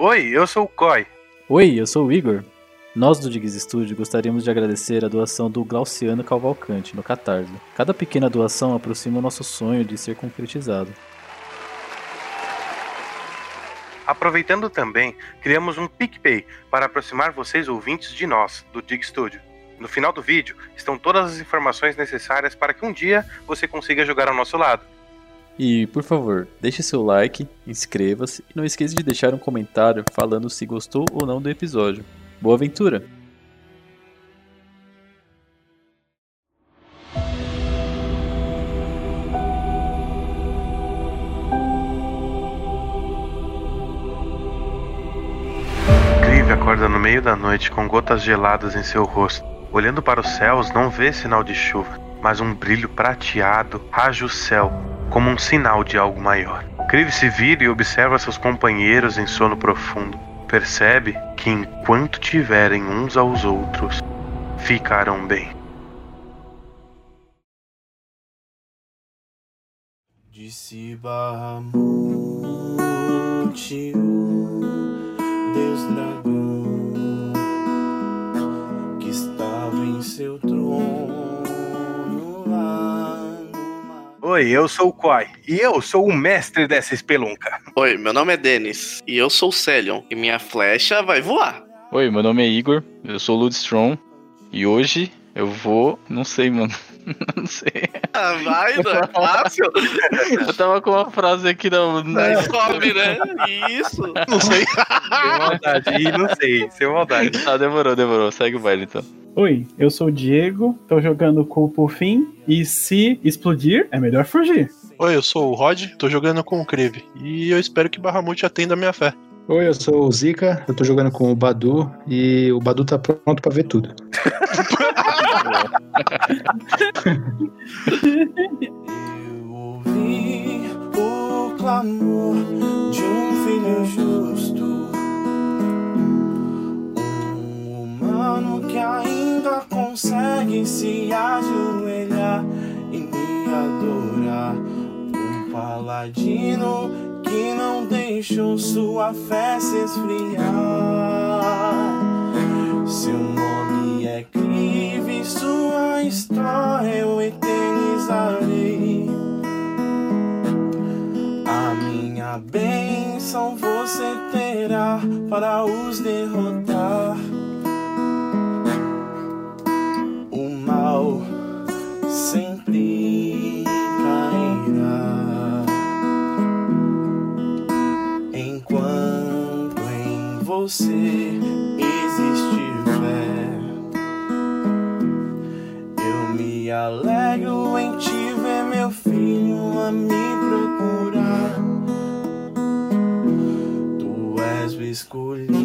Oi, eu sou o Koi. Oi, eu sou o Igor. Nós do Diggs Studio gostaríamos de agradecer a doação do Glauciano Cavalcante no Catarse. Cada pequena doação aproxima o nosso sonho de ser concretizado. Aproveitando também, criamos um PicPay para aproximar vocês ouvintes de nós, do Dig Studio. No final do vídeo estão todas as informações necessárias para que um dia você consiga jogar ao nosso lado. E, por favor, deixe seu like, inscreva-se e não esqueça de deixar um comentário falando se gostou ou não do episódio. Boa aventura! Clive acorda no meio da noite com gotas geladas em seu rosto. Olhando para os céus, não vê sinal de chuva, mas um brilho prateado raja o céu como um sinal de algo maior. Clive se vira e observa seus companheiros em sono profundo. Percebe que enquanto tiverem uns aos outros, ficarão bem. Disse Bahamut, Deus dragão, que estava em seu trono Oi, eu sou o Koi e eu sou o mestre dessa espelunca. Oi, meu nome é Denis e eu sou o Celion e minha flecha vai voar. Oi, meu nome é Igor, eu sou o Ludstrom e hoje eu vou. Não sei, mano. não sei. Ah, vai, não é fácil. Eu tava com uma frase aqui na. na... Descobre, né? Isso. Não sei. Sem maldade. Ih, não sei, sem maldade. Ah, demorou, demorou. Segue o baile então. Oi, eu sou o Diego, tô jogando com o Pufim e se explodir, é melhor fugir. Oi, eu sou o Rod, tô jogando com o Creve. E eu espero que Bahamut atenda a minha fé. Oi, eu sou o Zika, eu tô jogando com o Badu e o Badu tá pronto pra ver tudo. Eu ouvi o clamor de um filho justo, um humano que ainda consegue se ajoelhar e me adorar, um paladino que não deixou sua fé se esfriar. Seu nome é Clive, sua história eu eternizarei. A minha bênção você terá para os derrotar. Você existir fé, eu me alegro em te ver, meu filho, a me procurar. Tu és o escolhido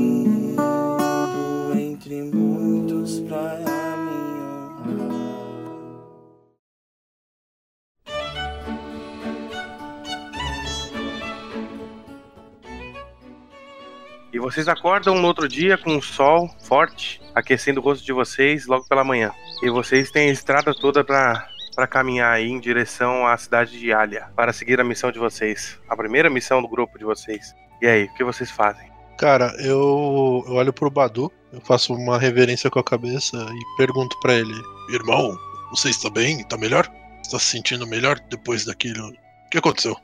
vocês acordam no outro dia com o sol forte aquecendo o rosto de vocês logo pela manhã. E vocês têm a estrada toda pra, pra caminhar aí em direção à cidade de Alia para seguir a missão de vocês, a primeira missão do grupo de vocês. E aí, o que vocês fazem? Cara, eu, eu olho pro Badu, eu faço uma reverência com a cabeça e pergunto pra ele: Irmão, você está bem? Tá melhor? Está se sentindo melhor depois daquilo? O que aconteceu?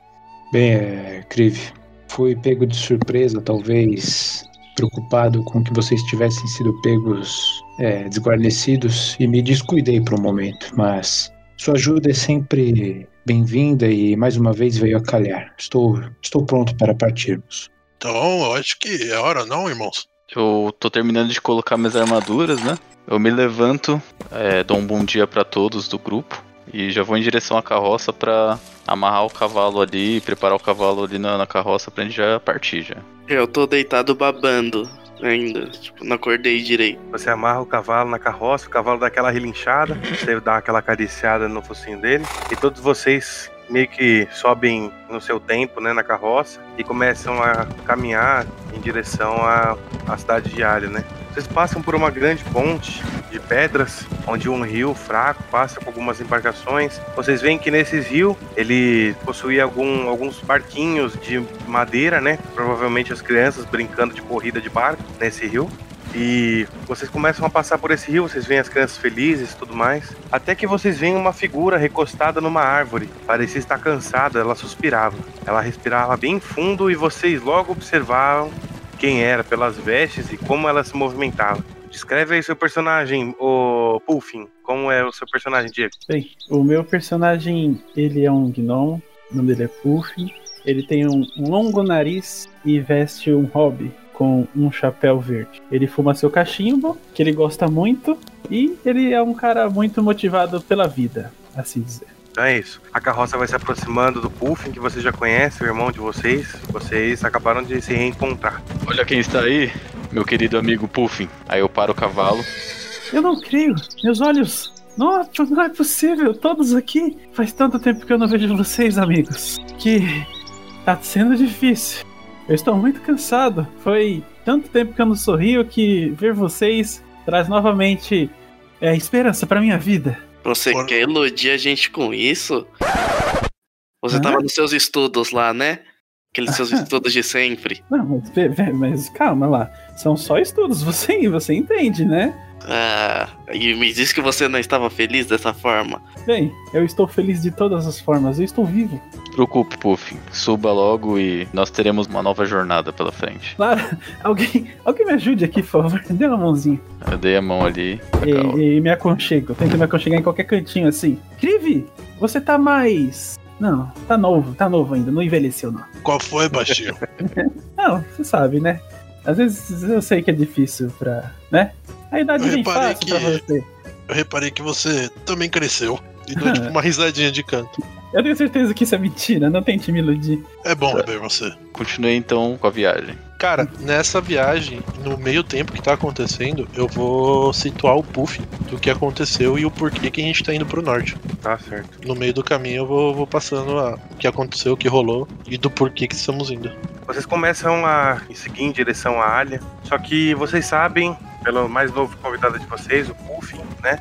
Bem, é, Krive, fui pego de surpresa, talvez preocupado com que vocês tivessem sido pegos é, desguarnecidos e me descuidei por um momento, mas sua ajuda é sempre bem-vinda e mais uma vez veio a calhar. Estou, estou pronto para partirmos. Então, eu acho que é hora, não, irmãos? Eu tô terminando de colocar minhas armaduras, né? Eu me levanto, é, dou um bom dia pra todos do grupo e já vou em direção à carroça pra amarrar o cavalo ali, preparar o cavalo ali na, na carroça pra gente já partir já. Eu tô deitado babando ainda. Tipo, não acordei direito. Você amarra o cavalo na carroça, o cavalo dá aquela relinchada, você dá aquela acariciada no focinho dele, e todos vocês meio que sobem no seu tempo, né, na carroça, e começam a caminhar em direção à, à cidade de Alho, né? Vocês passam por uma grande ponte de pedras, onde um rio fraco passa com algumas embarcações. Vocês veem que nesse rio ele possuía algum, alguns barquinhos de madeira, né? Provavelmente as crianças brincando de corrida de barco nesse rio. E vocês começam a passar por esse rio, vocês veem as crianças felizes e tudo mais. Até que vocês veem uma figura recostada numa árvore. Parecia estar cansada, ela suspirava. Ela respirava bem fundo e vocês logo observaram quem era pelas vestes e como ela se movimentava. Descreve aí seu personagem, o Puffin. Como é o seu personagem, Diego? Bem, o meu personagem, ele é um gnomo, o nome dele é Puffin. Ele tem um longo nariz e veste um hobby com um chapéu verde. Ele fuma seu cachimbo, que ele gosta muito, e ele é um cara muito motivado pela vida, assim dizer. Então é isso. A carroça vai se aproximando do Puffin, que você já conhece, o irmão de vocês. Vocês acabaram de se reencontrar. Olha quem está aí, meu querido amigo Puffin. Aí eu paro o cavalo. Eu não creio, meus olhos. Não, não é possível, todos aqui. Faz tanto tempo que eu não vejo vocês, amigos, que tá sendo difícil. Eu estou muito cansado. Foi tanto tempo que eu não sorrio que ver vocês traz novamente é, esperança para minha vida. Você Por- quer iludir a gente com isso? Você Hã? tava nos seus estudos lá, né? Aqueles seus estudos de sempre. Não, mas, mas calma lá. São só estudos, você, você entende, né? Ah, e me disse que você não estava feliz dessa forma. Bem, eu estou feliz de todas as formas, eu estou vivo. Preocupe, Puffin. Suba logo e nós teremos uma nova jornada pela frente. Claro, alguém, alguém me ajude aqui, por favor. Dê uma mãozinha. Eu dei a mão ali. E, e me aconchego. Tento me aconchegar em qualquer cantinho assim. Krivi, você tá mais. Não, tá novo, tá novo ainda, não envelheceu não. Qual foi, baixinho? Não, você sabe, né? Às vezes eu sei que é difícil pra. né? A idade Eu vem fácil pra que- você. Eu reparei que você também cresceu. E deu tipo uma risadinha de canto. Eu tenho certeza que isso é mentira, não tente me iludir. É bom rever você. Continuei então com a viagem. Cara, nessa viagem, no meio tempo que tá acontecendo, eu vou situar o Puff do que aconteceu e o porquê que a gente tá indo pro norte. Tá certo. No meio do caminho eu vou, vou passando a- o que aconteceu, o que rolou e do porquê que estamos indo. Vocês começam a seguir em direção à Alha, só que vocês sabem, pelo mais novo convidado de vocês, o Puffin, né?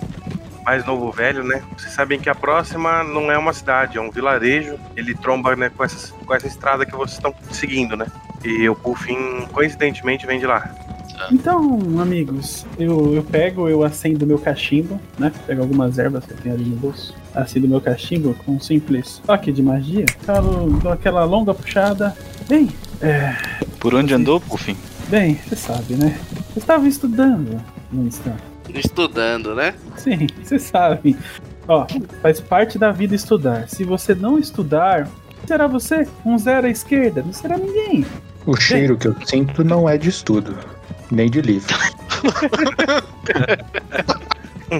Mais novo velho, né? Vocês sabem que a próxima não é uma cidade, é um vilarejo. Ele tromba né, com, essas, com essa estrada que vocês estão seguindo, né? E o Puffin, coincidentemente, vem de lá. Então, amigos, eu, eu pego, eu acendo meu cachimbo, né? Pego algumas ervas que eu tenho ali no bolso. Acendo meu cachimbo com um simples toque de magia. Falo, dou aquela longa puxada. Bem, é, Por onde andou, Puffin? bem, você sabe, né? Eu estava estudando no instante. Estudando, né? Sim, você sabe. Ó, faz parte da vida estudar. Se você não estudar, será você? Um zero à esquerda, não será ninguém. O cheiro que eu sinto não é de estudo, nem de livro.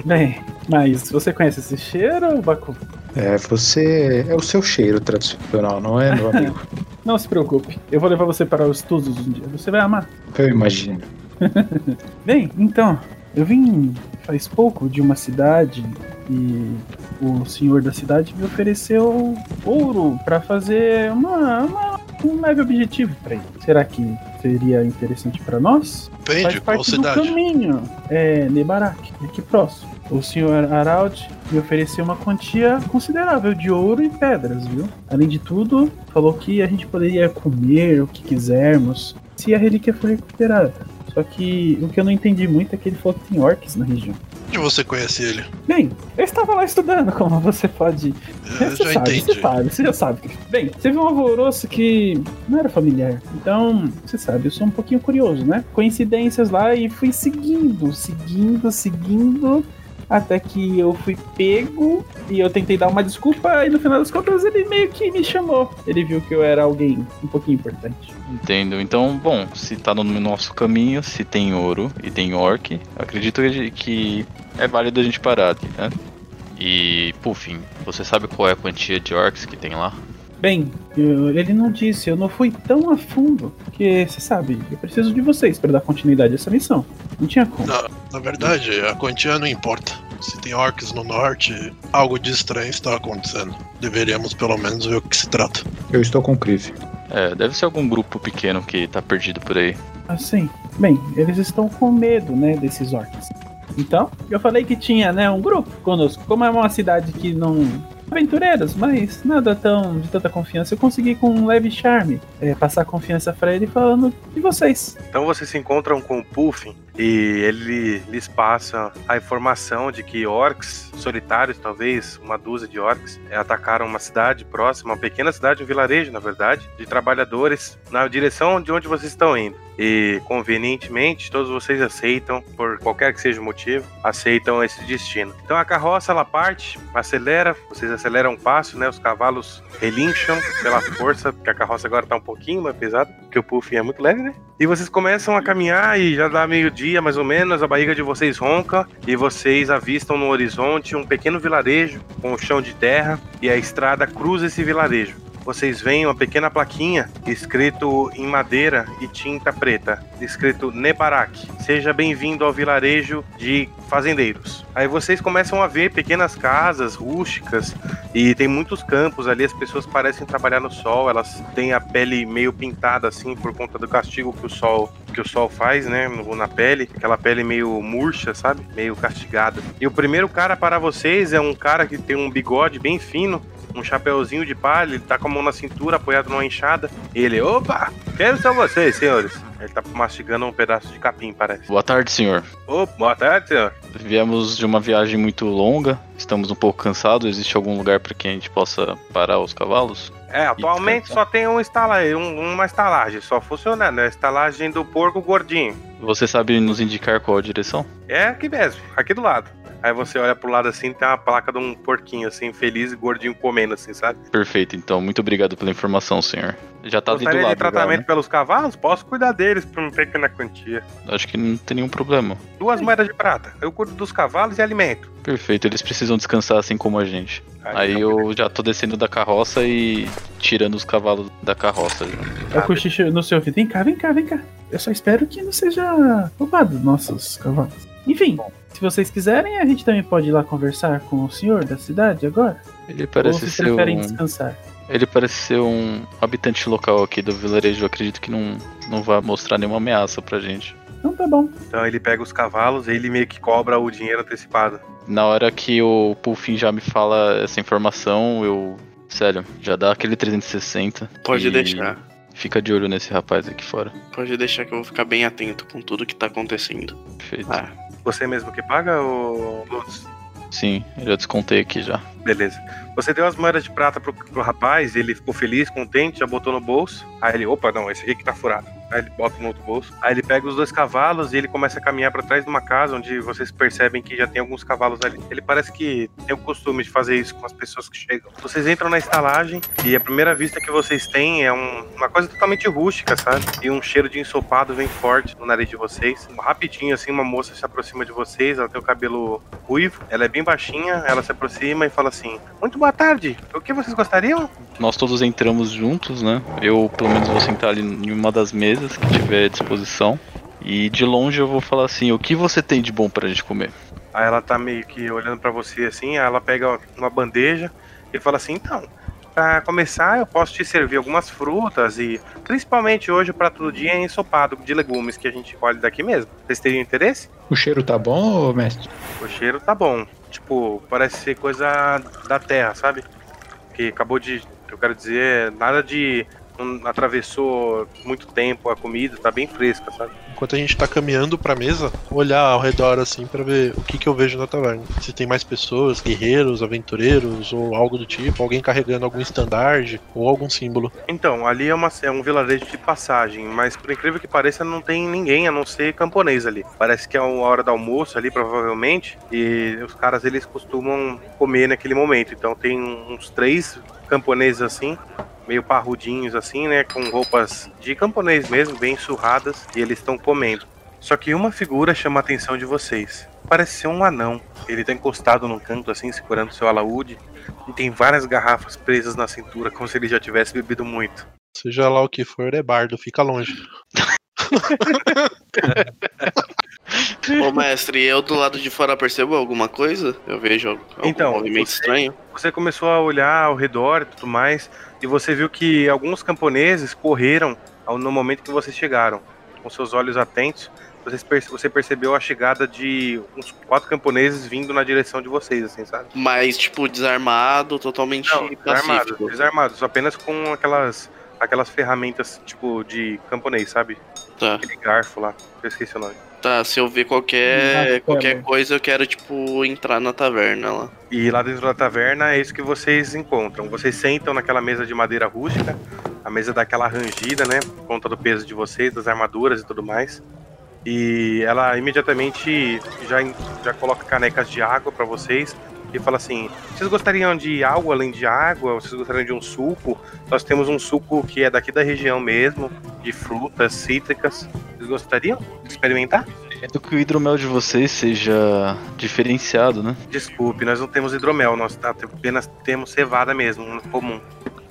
Bem, mas você conhece esse cheiro, Baku? É, você. É o seu cheiro tradicional, não é, meu amigo? Não se preocupe, eu vou levar você para os estudos um dia. Você vai amar. Eu imagino. Bem, então, eu vim faz pouco de uma cidade e o senhor da cidade me ofereceu ouro para fazer uma, uma- um leve objetivo para ele. Será que seria interessante para nós? Depende, Faz qual parte do cidade? caminho. É Nebarak, aqui próximo. O senhor Arald me ofereceu uma quantia considerável de ouro e pedras, viu? Além de tudo, falou que a gente poderia comer o que quisermos se a relíquia for recuperada. Só que o que eu não entendi muito é que ele falou que tem orcs na região. Onde você conhece ele? Bem, eu estava lá estudando, como você pode Eu você já sabe, entendi. Você sabe, você já sabe. Bem, teve um alvoroço que não era familiar. Então, você sabe, eu sou um pouquinho curioso, né? Coincidências lá e fui seguindo, seguindo, seguindo. Até que eu fui pego e eu tentei dar uma desculpa e no final das contas ele meio que me chamou. Ele viu que eu era alguém um pouquinho importante. Entendo. Então, bom, se tá no nosso caminho, se tem ouro e tem orc, acredito que- é válido a gente parar aqui, né? E, Puffin, você sabe qual é a quantia de orcs que tem lá? Bem, eu- ele não disse, eu não fui tão a fundo que, você sabe, eu preciso de vocês para dar continuidade a essa missão. Não tinha como. Na, na verdade, a quantia não importa. Se tem orcs no norte, algo de estranho está acontecendo. Deveríamos pelo menos ver o que se trata. Eu estou com o Crive. É, deve ser algum grupo pequeno que tá perdido por aí. Assim, bem, eles estão com medo, né, desses orcs. Então, eu falei que tinha, né, um grupo conosco. Como é uma cidade que não aventureiros, mas nada tão de tanta confiança. Eu consegui com um leve charme é, passar confiança pra ele falando de vocês. Então vocês se encontram com o Puffin e ele lhes passa a informação de que orcs solitários, talvez uma dúzia de orcs, eh, atacaram uma cidade próxima, uma pequena cidade, um vilarejo, na verdade, de trabalhadores na direção de onde vocês estão indo. E convenientemente, todos vocês aceitam, por qualquer que seja o motivo, aceitam esse destino. Então a carroça ela parte, acelera, vocês aceleram um passo, né? Os cavalos relincham pela força, porque a carroça agora tá um pouquinho mais pesada, porque o Puffin é muito leve, né? E vocês começam a caminhar e já dá meio-dia, mais ou menos, a barriga de vocês ronca e vocês avistam no horizonte um pequeno vilarejo com o chão de terra e a estrada cruza esse vilarejo. Vocês veem uma pequena plaquinha escrito em madeira e tinta preta, escrito Nebarak. Seja bem-vindo ao vilarejo de fazendeiros. Aí vocês começam a ver pequenas casas rústicas e tem muitos campos ali. As pessoas parecem trabalhar no sol, elas têm a pele meio pintada assim por conta do castigo que o sol que o sol faz, né, na pele, aquela pele meio murcha, sabe? Meio castigada. E o primeiro cara para vocês é um cara que tem um bigode bem fino, um chapeuzinho de palha, ele tá com a mão na cintura, apoiado numa enxada. Ele, opa, quem são vocês, senhores? Ele tá mastigando um pedaço de capim, parece. Boa tarde, senhor. Opa, boa tarde, senhor. Viemos de uma viagem muito longa, estamos um pouco cansados. Existe algum lugar para que a gente possa parar os cavalos? É, atualmente só tem um estalagem, um- uma estalagem, só funcionando, é a estalagem do porco gordinho. Você sabe nos indicar qual a direção? É aqui mesmo, aqui do lado. Aí você olha pro lado assim, tem uma placa de um porquinho assim, feliz e gordinho comendo assim, sabe? Perfeito, então muito obrigado pela informação, senhor. Já tá ali do Gostaria lado. de tratamento né? pelos cavalos? Posso cuidar deles por uma pequena quantia. Acho que não tem nenhum problema. Duas moedas de prata. Eu cuido dos cavalos e alimento. Perfeito, eles precisam descansar assim como a gente. Aí tá eu já tô descendo da carroça e tirando os cavalos da carroça. Eu cochicho no seu ouvido. Vem cá, vem cá, vem cá. Eu só espero que não seja roubado nossos cavalos. Enfim, se vocês quiserem, a gente também pode ir lá conversar com o senhor da cidade agora. Ele Ou parece vocês ser preferem um. descansar? Ele parece ser um habitante local aqui do vilarejo. Eu acredito que não, não vai mostrar nenhuma ameaça pra gente. Então tá bom. Então ele pega os cavalos e ele meio que cobra o dinheiro antecipado. Na hora que o Puffin já me fala essa informação, eu. Sério, já dá aquele 360. Pode e deixar. Fica de olho nesse rapaz aqui fora. Pode deixar que eu vou ficar bem atento com tudo que tá acontecendo. Perfeito. Ah, Você mesmo que paga, ou Lutz? Sim, eu já descontei aqui já. Beleza. Você deu as moedas de prata pro, pro rapaz, ele ficou feliz, contente, já botou no bolso. Aí ele, opa, não, esse aqui que tá furado. Aí ele bota no outro bolso. Aí ele pega os dois cavalos e ele começa a caminhar pra trás de uma casa onde vocês percebem que já tem alguns cavalos ali. Ele parece que tem o costume de fazer isso com as pessoas que chegam. Vocês entram na estalagem e a primeira vista que vocês têm é um- uma coisa totalmente rústica, sabe? E um cheiro de ensopado vem forte no nariz de vocês. Rapidinho, assim, uma moça se aproxima de vocês, ela tem o cabelo ruivo, ela é bem baixinha, ela se aproxima e fala assim: Muito boa tarde, o que vocês gostariam? Nós todos entramos juntos, né? Eu, pelo menos, vou sentar ali em uma das mesas que tiver à disposição. E de longe eu vou falar assim: o que você tem de bom pra gente comer? Aí ela tá meio que olhando pra você assim, aí ela pega uma bandeja e fala assim: Então, pra começar, eu posso te servir algumas frutas e principalmente hoje o prato do dia é ensopado de legumes que a gente colhe daqui mesmo. Vocês teriam interesse? O cheiro tá bom, mestre? O cheiro tá bom. Tipo, parece ser coisa da terra, sabe? Que acabou de. Eu quero dizer, nada de. Não atravessou muito tempo a comida, tá bem fresca, sabe? Enquanto a gente tá caminhando pra mesa, olhar ao redor assim pra ver o que, que eu vejo na taverna. Se tem mais pessoas, guerreiros, aventureiros ou algo do tipo, alguém carregando algum estandarte ou algum símbolo. Então, ali é, uma, é um vilarejo de passagem, mas por incrível que pareça, não tem ninguém a não ser camponês ali. Parece que é uma hora do almoço ali, provavelmente, e os caras eles costumam comer naquele momento. Então tem uns três camponeses assim, meio parrudinhos assim, né, com roupas de camponês mesmo, bem surradas, e eles estão comendo. Só que uma figura chama a atenção de vocês. Parece ser um anão. Ele tá encostado num canto assim, segurando seu alaúde, e tem várias garrafas presas na cintura, como se ele já tivesse bebido muito. Seja lá o que for, é bardo, fica longe. Ô mestre, eu do lado de fora percebo alguma coisa? Eu vejo algum Então, movimento você- estranho? Você começou a olhar ao redor e tudo mais, e você viu que alguns camponeses correram no momento que vocês chegaram. com seus olhos atentos, você percebeu a chegada de uns quatro camponeses vindo na direção de vocês, assim, sabe? Mas, tipo, desarmado, totalmente Não, desarmados, pacífico. desarmados, apenas com aquelas, aquelas ferramentas, tipo, de camponês, sabe? Tá, Aquele garfo lá, eu esqueci o nome. Tá. Se eu ver qualquer, qualquer coisa, eu quero, tipo, entrar na taverna lá. E lá dentro da taverna é isso que vocês encontram. Vocês sentam naquela mesa de madeira rústica, a mesa dá aquela rangida, né? Por conta do peso de vocês, das armaduras e tudo mais. E ela imediatamente já, já coloca canecas de água pra vocês e fala assim: vocês gostariam de algo além de água? Vocês gostariam de um suco? Nós temos um suco que é daqui da região mesmo, de frutas cítricas. Vocês gostariam de experimentar? Do que o hidromel de vocês seja diferenciado, né? Desculpe, nós não temos hidromel, nós apenas temos cevada mesmo, um comum.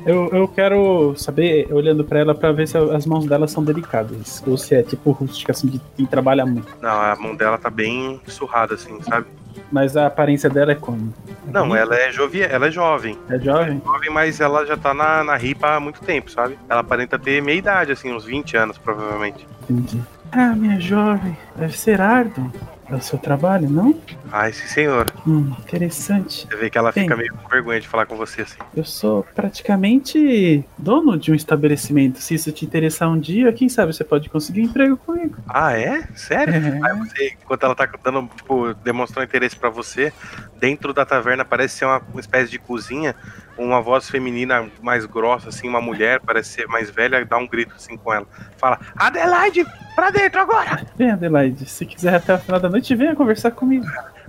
Eu, eu quero saber, olhando pra ela, pra ver se as mãos dela são delicadas. Ou se é tipo rústica, assim, de quem trabalha muito. Não, a mão dela tá bem surrada, assim, sabe? Mas a aparência dela é como? É Não, bonita? ela é jovem, ela é jovem. É jovem? Jovem, mas ela já tá na, na ripa há muito tempo, sabe? Ela aparenta ter meia idade, assim, uns 20 anos, provavelmente. Entendi. Ah, minha jovem, deve ser árduo. É o seu trabalho, não? Ai, sim, senhor. Hum, interessante. Você vê que ela fica Bem. meio com vergonha de falar com você, assim. Eu sou praticamente dono de um estabelecimento. Se isso te interessar um dia, quem sabe você pode conseguir um emprego comigo. Ah, é? Sério? É. Aí você, enquanto ela tá dando, tipo, demonstrando interesse pra você, dentro da taverna parece ser uma, uma espécie de cozinha, uma voz feminina mais grossa, assim, uma mulher, parece ser mais velha, dá um grito assim com ela. Fala, Adelaide, pra dentro agora! Bem, Adelaide, se quiser até o final da noite, venha conversar comigo.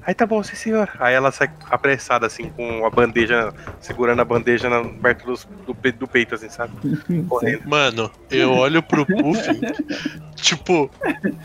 Aí tá bom, sim senhor. Aí ela sai apressada, assim, com a bandeja, segurando a bandeja na, perto dos- do, pe- do peito, assim, sabe? Correndo. Mano, eu olho pro Puffin, tipo,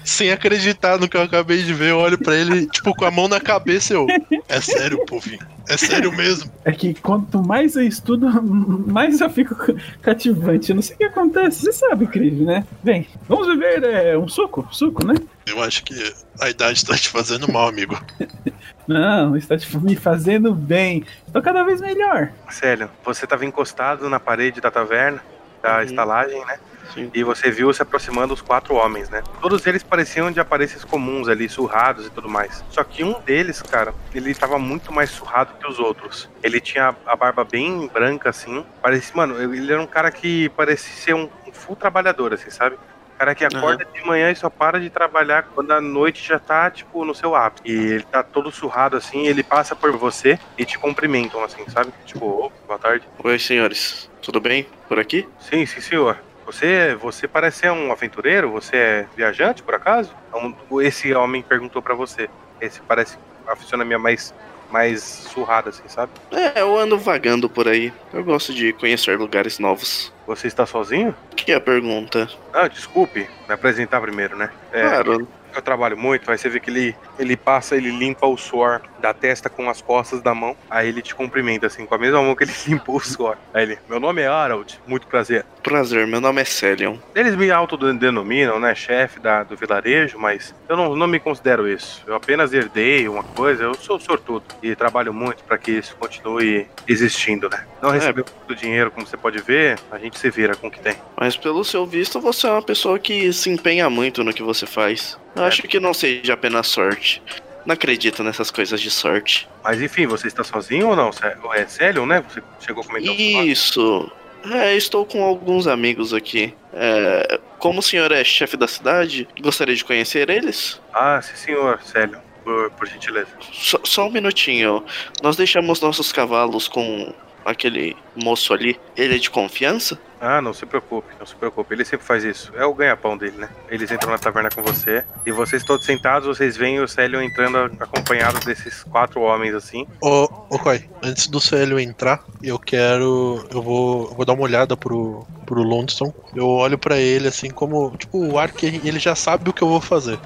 sem acreditar no que eu acabei de ver, eu olho pra ele, tipo, com a mão na cabeça, eu. É sério, Puffin? É sério mesmo? É que quanto mais eu estudo, mais eu fico cativante. Eu não sei o que acontece, você sabe, Cris, né? Bem, vamos beber é, um suco? Suco, né? Eu acho que a idade tá te fazendo mal, amigo. Não, está tipo, me fazendo bem. Estou cada vez melhor. Célio, você tava encostado na parede da taverna, da Uhum. estalagem, né? Sim. E você viu se aproximando os quatro homens, né? Todos eles pareciam de aparências comuns ali, surrados e tudo mais. Só que um deles, cara, ele tava muito mais surrado que os outros. Ele tinha a barba bem branca, assim. Parecia, mano, ele era um cara que parecia ser um, um full trabalhador, assim, sabe? Cara que acorda de manhã e só para de trabalhar quando a noite já tá, tipo, no seu ápice. E ele tá todo surrado assim, ele passa por você e te cumprimentam, assim, sabe? Tipo, "Ô, boa tarde. Oi, senhores. Tudo bem por aqui? Sim, sim, senhor. Você, você parece ser um aventureiro? Você é viajante, por acaso? Um- Esse homem perguntou pra você. Esse parece a fisionomia mais, mais surrada, assim, sabe? É, eu ando vagando por aí. Eu gosto de conhecer lugares novos. Você está sozinho? Que é a pergunta? Ah, desculpe, me apresentar primeiro, né? É, Claro, Eu trabalho muito, aí você vê que ele, ele passa, ele limpa o suor da testa com as costas da mão. Aí ele te cumprimenta, assim, com a mesma mão que ele limpou o suor. Aí ele, meu nome é Harold, muito prazer. prazer, meu nome é Celion. Eles me autodenominam, né, chefe da, do vilarejo, mas eu não, não me considero isso. Eu apenas herdei uma coisa, eu sou sortudo e trabalho muito para que isso continue existindo, né? Não recebeu muito dinheiro, como você pode ver, a gente se vira com o que tem. Mas pelo seu visto, você é uma pessoa que se empenha muito no que você faz. Eu É. acho que não seja apenas sorte. Não acredito nessas coisas de sorte. Mas enfim, você está sozinho ou não? É Célio, né? Você chegou a comentar? Isso. É, estou com alguns amigos aqui. É, como o senhor é chefe da cidade, gostaria de conhecer eles? Ah, sim, senhor, Célio, por, por gentileza. Só, só um minutinho. Nós deixamos nossos cavalos com aquele moço ali. Ele é de confiança? Ah, não se preocupe, não se preocupe. Ele sempre faz isso. É o ganha-pão dele, né? Eles entram na taverna com você. E vocês todos sentados, vocês veem o Célio entrando acompanhado desses quatro homens assim. Ô, ô Koi, antes do Célio entrar, eu quero. Eu vou, eu vou dar uma olhada pro, pro London. Eu olho pra ele assim como. Tipo, o ar que ele já sabe o que eu vou fazer.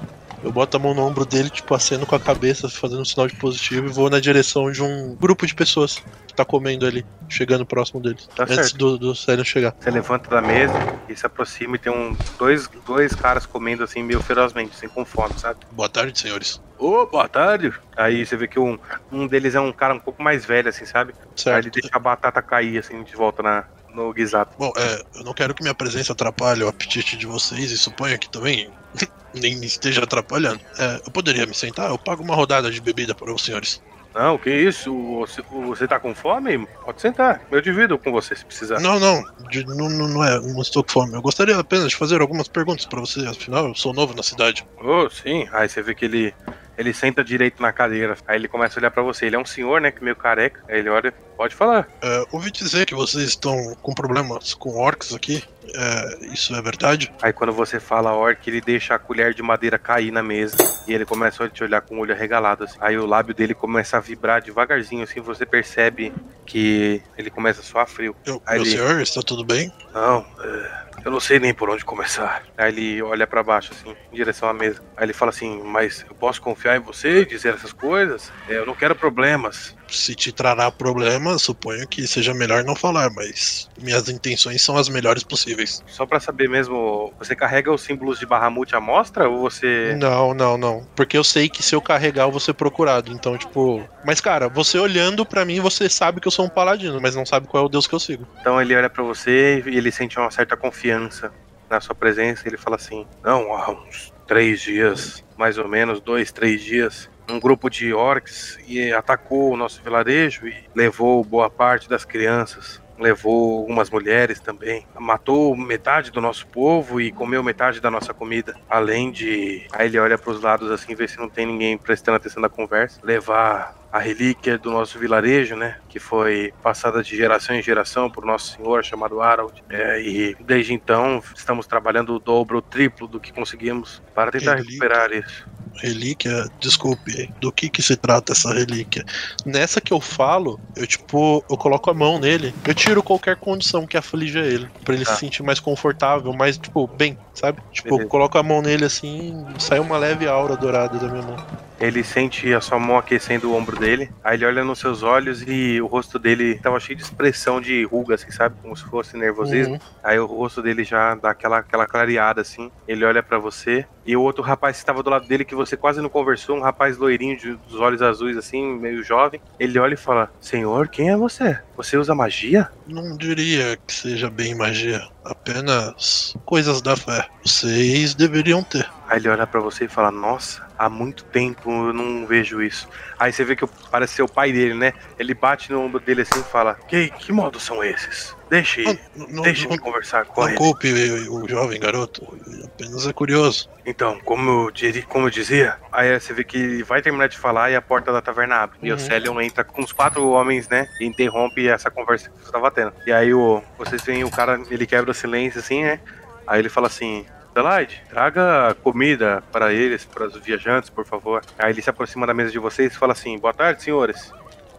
Eu boto a mão no ombro dele, tipo, aceno com a cabeça, fazendo um sinal de positivo e vou na direção de um grupo de pessoas que tá comendo ali, chegando próximo deles. Tá antes certo. do, do Célio chegar. Você levanta da mesa e se aproxima e tem um, dois, dois caras comendo assim meio ferozmente, assim, com fome, sabe? Boa tarde, senhores. Ô, boa tarde. Aí você vê que um, um deles é um cara um pouco mais velho, assim, sabe? Aí Certo. ele deixa a batata cair, assim, de volta na, no guisado. Bom, é, eu não quero que minha presença atrapalhe o apetite de vocês e suponho que também nem esteja atrapalhando. É, eu poderia me sentar? Eu pago uma rodada de bebida para os senhores. Não, que isso? Você, você tá com fome? Pode sentar. Eu divido com você se precisar. Não, não, de- não, não, não é, não estou com fome. Eu gostaria apenas de fazer algumas perguntas para você. Afinal, eu sou novo na cidade. Oh, sim. Aí você vê que ele ele senta direito na cadeira. Aí ele começa a olhar pra você. Ele é um senhor, né, que meio careca. Aí ele olha, pode falar. É, ouvi dizer que vocês estão com problemas com orcs aqui. É, isso é verdade? Aí quando você fala orc, ele deixa a colher de madeira cair na mesa. E ele começa a te olhar com o olho arregalado, assim. Aí o lábio dele começa a vibrar devagarzinho, assim. Você percebe que ele começa a suar frio. Eu, Aí meu ele- senhor, está tudo bem? Não, é, eu não sei nem por onde começar. Aí ele olha pra baixo, assim, em direção à mesa. Aí ele fala assim: Mas eu posso confiar em você e dizer essas coisas? É, Eu não quero problemas. Se te trará problemas, suponho que seja melhor não falar, mas minhas intenções são as melhores possíveis. Só pra saber mesmo, você carrega os símbolos de Bahamut à mostra ou você. Não, não, não. Porque eu sei que se eu carregar, eu vou ser procurado. Então, tipo. Mas, cara, você olhando pra mim, você sabe que eu sou um paladino, mas não sabe qual é o deus que eu sigo. Então ele olha pra você e ele sente uma certa confiança na sua presença. E ele fala assim: Não, há uns três dias, mais ou menos, dois, três dias. Um grupo de orcs e atacou o nosso vilarejo e levou boa parte das crianças. Levou algumas mulheres também. Matou metade do nosso povo e comeu metade da nossa comida. Além de. Aí ele olha pros lados assim, vê se não tem ninguém prestando atenção na conversa. Levar a relíquia do nosso vilarejo, né? Que foi passada de geração em geração por nosso senhor chamado Harold. É, e desde então estamos trabalhando o dobro, o triplo do que conseguimos para tentar Relíquia? recuperar isso. Relíquia, desculpe, do que que se trata essa relíquia? Nessa que eu falo, eu tipo, eu coloco a mão nele, eu tiro qualquer condição que aflige ele, pra ele Tá. se sentir mais confortável, mais, tipo, bem, sabe? Tipo, eu Beleza. coloco a mão nele assim, sai uma leve aura dourada da minha mão. Ele sente a sua mão aquecendo o ombro dele. Aí ele olha nos seus olhos e o rosto dele tava cheio de expressão de ruga, assim, sabe? Como se fosse nervosismo. Uhum. Aí o rosto dele já dá aquela, aquela clareada, assim. Ele olha pra você. E o outro rapaz que estava do lado dele, que você quase não conversou, um rapaz loirinho, de, dos olhos azuis, assim, meio jovem. Ele olha e fala: Senhor, quem é você? Você usa magia? Não diria que seja bem magia, apenas coisas da fé. Vocês deveriam ter. Aí ele olha pra você e fala: Nossa, há muito tempo eu não vejo isso. Aí você vê que parece ser o pai dele, né? Ele bate no ombro dele assim e fala: Que, que modos são esses? Deixe, Não, não, deixe-me não, conversar com não ele. culpe o, o jovem garoto, apenas é curioso. Então, como eu, diri- como eu dizia, aí você vê que ele vai terminar de falar e a porta da taverna abre. E o Uhum. Celion entra com os quatro homens, né? E interrompe essa conversa que você tava tendo. E aí o, vocês veem o cara, ele quebra o silêncio assim, né? Aí ele fala assim. Adelaide, traga comida para eles, para os viajantes, por favor. Aí ele se aproxima da mesa de vocês e fala assim: Boa tarde, senhores.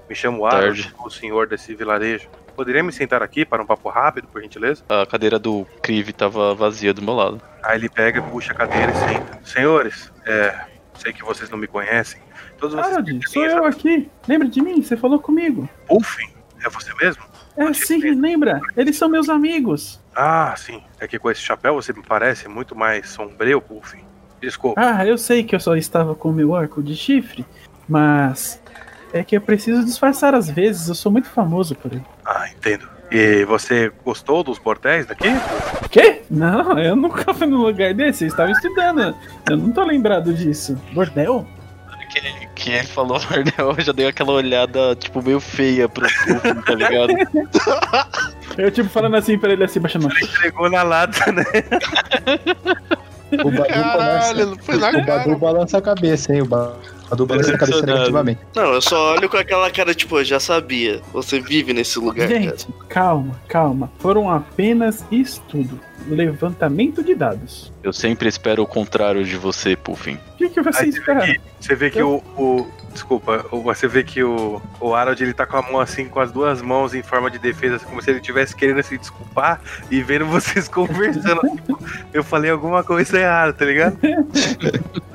Me chamo Tarde. sou o senhor desse vilarejo. Poderia me sentar aqui para um papo rápido, por gentileza? A cadeira do Crive tava vazia do meu lado. Aí ele pega, puxa a cadeira e senta. Senhores, é, sei que vocês não me conhecem. Todos vocês Harold, sou pertencem eu aqui. Lembra de mim? Você falou comigo. Puffin? É você mesmo? É, sim, lembra? Eles são meus amigos. Ah, sim. É que com esse chapéu você me parece muito mais sombrio, Puffin. Desculpa. Ah, eu sei que eu só estava com o meu arco de chifre, mas é que eu preciso disfarçar às vezes. Eu sou muito famoso por ele. Ah, entendo. E você gostou dos bordéis daqui? Quê? Não, eu nunca fui num lugar desse. Eu estava estudando. Eu não tô lembrado disso. Bordel? Que, que ele falou Bordel, eu já dei aquela olhada, tipo, meio feia pro Puffin, tá ligado? Eu, tipo, falando assim pra ele, assim, baixando. Entregou na lata, né? O Badu Caralho, na O Badu balança a cabeça, hein? O Badu a cabeça Decepcionado. negativamente. Não, eu só olho com aquela cara, tipo, eu já sabia. Você vive nesse lugar, cara. Gente, calma, calma. Foram apenas estudo. Levantamento de dados. Eu sempre espero o contrário de você, Puffin. O que, que você Aí você vê espera? que, você vê que o, o- Desculpa, você vê que o, o Harold ele tá com a mão assim, com as duas mãos em forma de defesa, assim, como se ele estivesse querendo se desculpar e vendo vocês conversando. tipo, eu falei alguma coisa errada, tá ligado?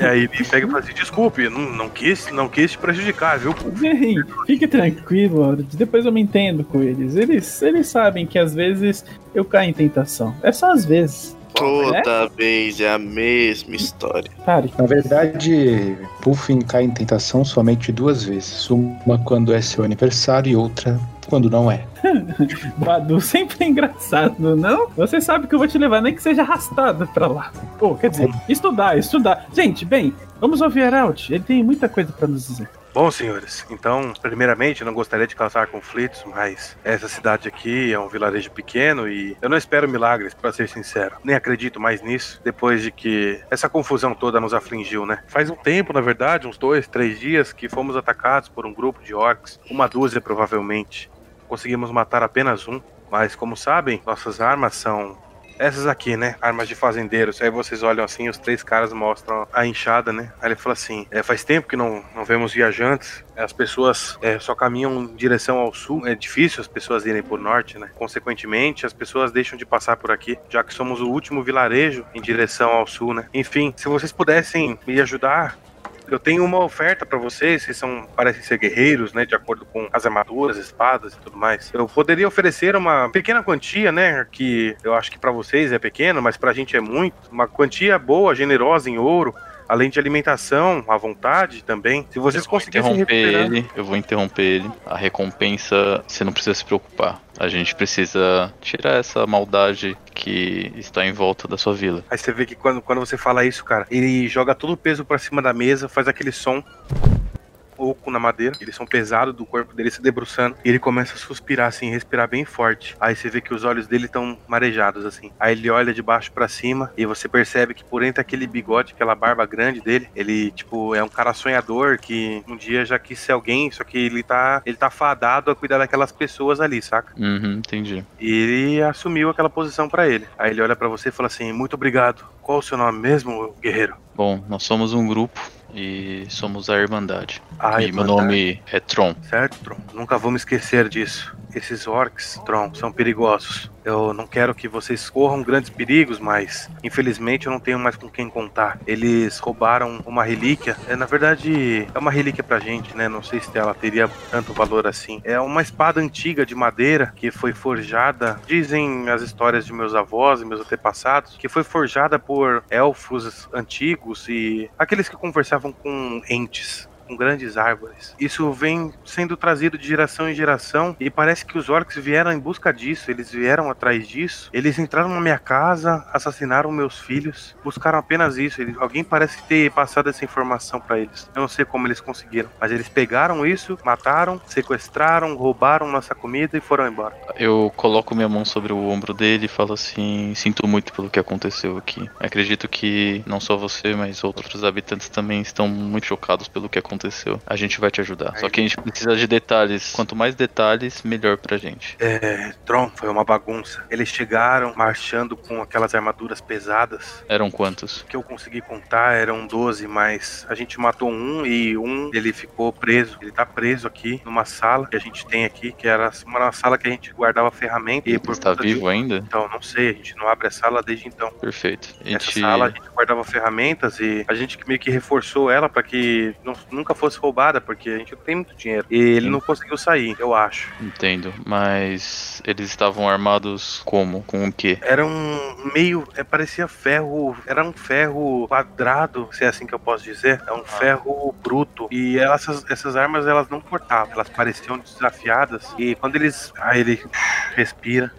e aí ele pega e fala assim: desculpe, não, não, quis, não quis te prejudicar, viu? Bem, fique tranquilo. Depois eu me entendo com eles. Eles, eles sabem que às vezes eu caio em tentação. É só às vezes. Toda vez é a mesma história. Pare. Na verdade, Puffin cai em tentação somente duas vezes. Uma quando é seu aniversário e outra quando não é. Badu sempre é engraçado, não? Você sabe que eu vou te levar, nem que seja arrastado pra lá. Pô, quer dizer, estudar, estudar. Gente, bem, vamos ouvir Herald. Ele tem muita coisa pra nos dizer. Bom, senhores, então, primeiramente, eu não gostaria de causar conflitos, mas essa cidade aqui é um vilarejo pequeno e eu não espero milagres, pra ser sincero. Nem acredito mais nisso, depois de que essa confusão toda nos afligiu, né? Faz um tempo, na verdade, uns dois, três dias, que fomos atacados por um grupo de orcs, uma dúzia provavelmente. Conseguimos matar apenas um, mas como sabem, nossas armas são essas aqui, né? Armas de fazendeiros. Aí vocês olham assim, os três caras mostram a enxada, né? Aí ele fala assim: é, faz tempo que não, não vemos viajantes. As pessoas é, só caminham em direção ao sul. É difícil as pessoas irem por norte, né? Consequentemente, as pessoas deixam de passar por aqui, já que somos o último vilarejo em direção ao sul, né? Enfim, se vocês pudessem me ajudar eu tenho uma oferta pra vocês, vocês são, parecem ser guerreiros, né, de acordo com as armaduras, espadas e tudo mais. Eu poderia oferecer uma pequena quantia, né, que eu acho que pra vocês é pequeno, mas pra gente é muito, uma quantia boa, generosa em ouro, além de alimentação à vontade também. Se vocês conseguissem interromper ele, eu vou interromper ele. A recompensa, você não precisa se preocupar. A gente precisa tirar essa maldade que está em volta da sua vila. Aí você vê que quando, quando você fala isso, cara, ele joga todo o peso pra cima da mesa, faz aquele som oco na madeira, eles são pesados do corpo dele se debruçando, e ele começa a suspirar assim, respirar bem forte. Aí você vê que os olhos dele estão marejados assim. Aí ele olha de baixo pra cima e você percebe que por entre aquele bigode, aquela barba grande dele, ele tipo é um cara sonhador que um dia já quis ser alguém, só que ele tá ele tá fadado a cuidar daquelas pessoas ali, saca? Uhum, entendi. E ele assumiu aquela posição pra ele. Aí ele olha pra você e fala assim: "Muito obrigado. Qual o seu nome mesmo, guerreiro?" Bom, nós somos um grupo e somos a Irmandade. Ah, e meu Irmandade. nome é Tron. Certo, Tron? Nunca vou me esquecer disso. Esses orcs, Tron, são perigosos. Eu não quero que vocês corram grandes perigos, mas infelizmente eu não tenho mais com quem contar. Eles roubaram uma relíquia. É, na verdade, é uma relíquia pra gente, né? Não sei se ela teria tanto valor assim. É uma espada antiga de madeira que foi forjada. Dizem as histórias de meus avós e meus antepassados que foi forjada por elfos antigos e aqueles que conversavam com entes com grandes árvores. Isso vem sendo trazido de geração em geração e parece que os orcs vieram em busca disso, eles vieram atrás disso. Eles entraram na minha casa, assassinaram meus filhos, buscaram apenas isso. Eles- alguém parece ter passado essa informação pra eles. Eu não sei como eles conseguiram, mas eles pegaram isso, mataram, sequestraram, roubaram nossa comida e foram embora. Eu coloco minha mão sobre o ombro dele e falo assim: sinto muito pelo que aconteceu aqui. Acredito que não só você, mas outros habitantes também estão muito chocados pelo que aconteceu. A gente vai te ajudar. Só que a gente precisa de detalhes. Quanto mais detalhes, melhor pra gente. É, Tron, foi uma bagunça. Eles chegaram marchando com aquelas armaduras pesadas. Eram quantos? O que eu consegui contar eram 12, mas a gente matou um e um ele ficou preso. Ele tá preso aqui numa sala que a gente tem aqui, que era uma sala que a gente guardava ferramenta. E por Está conta de- vivo ainda? Então, não sei, a gente não abre a sala desde então. Perfeito. Nessa gente... sala a gente guardava ferramentas e a gente meio que reforçou ela pra que não- nunca fosse roubada, porque a gente não tem muito dinheiro. E ele Sim. não conseguiu sair, eu acho. Entendo, mas eles estavam armados como? Com o quê? Era um meio. É, parecia ferro. Era um ferro quadrado, se é assim que eu posso dizer. É um ferro bruto. E essas, essas armas elas não cortavam. Elas pareciam desafiadas. E quando eles. Aí ele respira.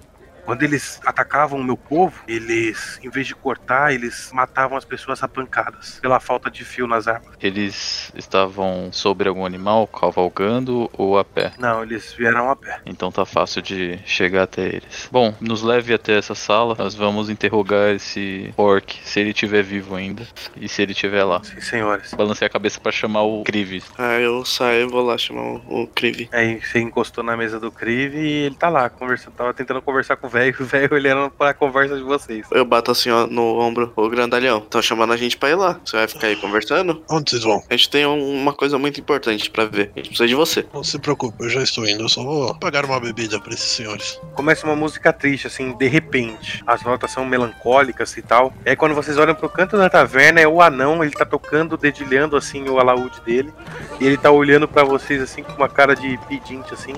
Quando eles atacavam o meu povo, eles, em vez de cortar, eles matavam as pessoas a pancadas pela falta de fio nas armas. Eles estavam sobre algum animal, cavalgando ou a pé? Não, eles vieram a pé. Então tá fácil de chegar até eles. Bom, nos leve até essa sala. Nós vamos interrogar esse orc, se ele estiver vivo ainda. E se ele estiver lá. Sim, senhores. Balancei a cabeça pra chamar o Krivis. Ah, eu saio e vou lá chamar o, o Krivi. Aí você encostou na mesa do Crive e ele tá lá, conversando. Tava tentando conversar com o velho, o velho olhando pra conversa de vocês. Eu bato assim, ó, no ombro. Ô, grandalhão, estão chamando a gente pra ir lá. Você vai ficar aí conversando? Onde vocês vão? A gente tem um- uma coisa muito importante pra ver. A gente precisa de você. Não se preocupe, eu já estou indo. Eu só vou pagar uma bebida pra esses senhores. Começa uma música triste, assim, de repente. As notas são melancólicas e tal. Aí quando vocês olham pro canto da taverna, é o anão, ele tá tocando, dedilhando, assim, o alaúde dele. E ele tá olhando pra vocês, assim, com uma cara de pedinte, assim.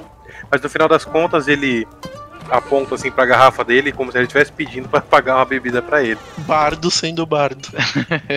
Mas no final das contas, ele aponta assim pra garrafa dele como se ele estivesse pedindo pra pagar uma bebida pra ele. Bardo sendo bardo.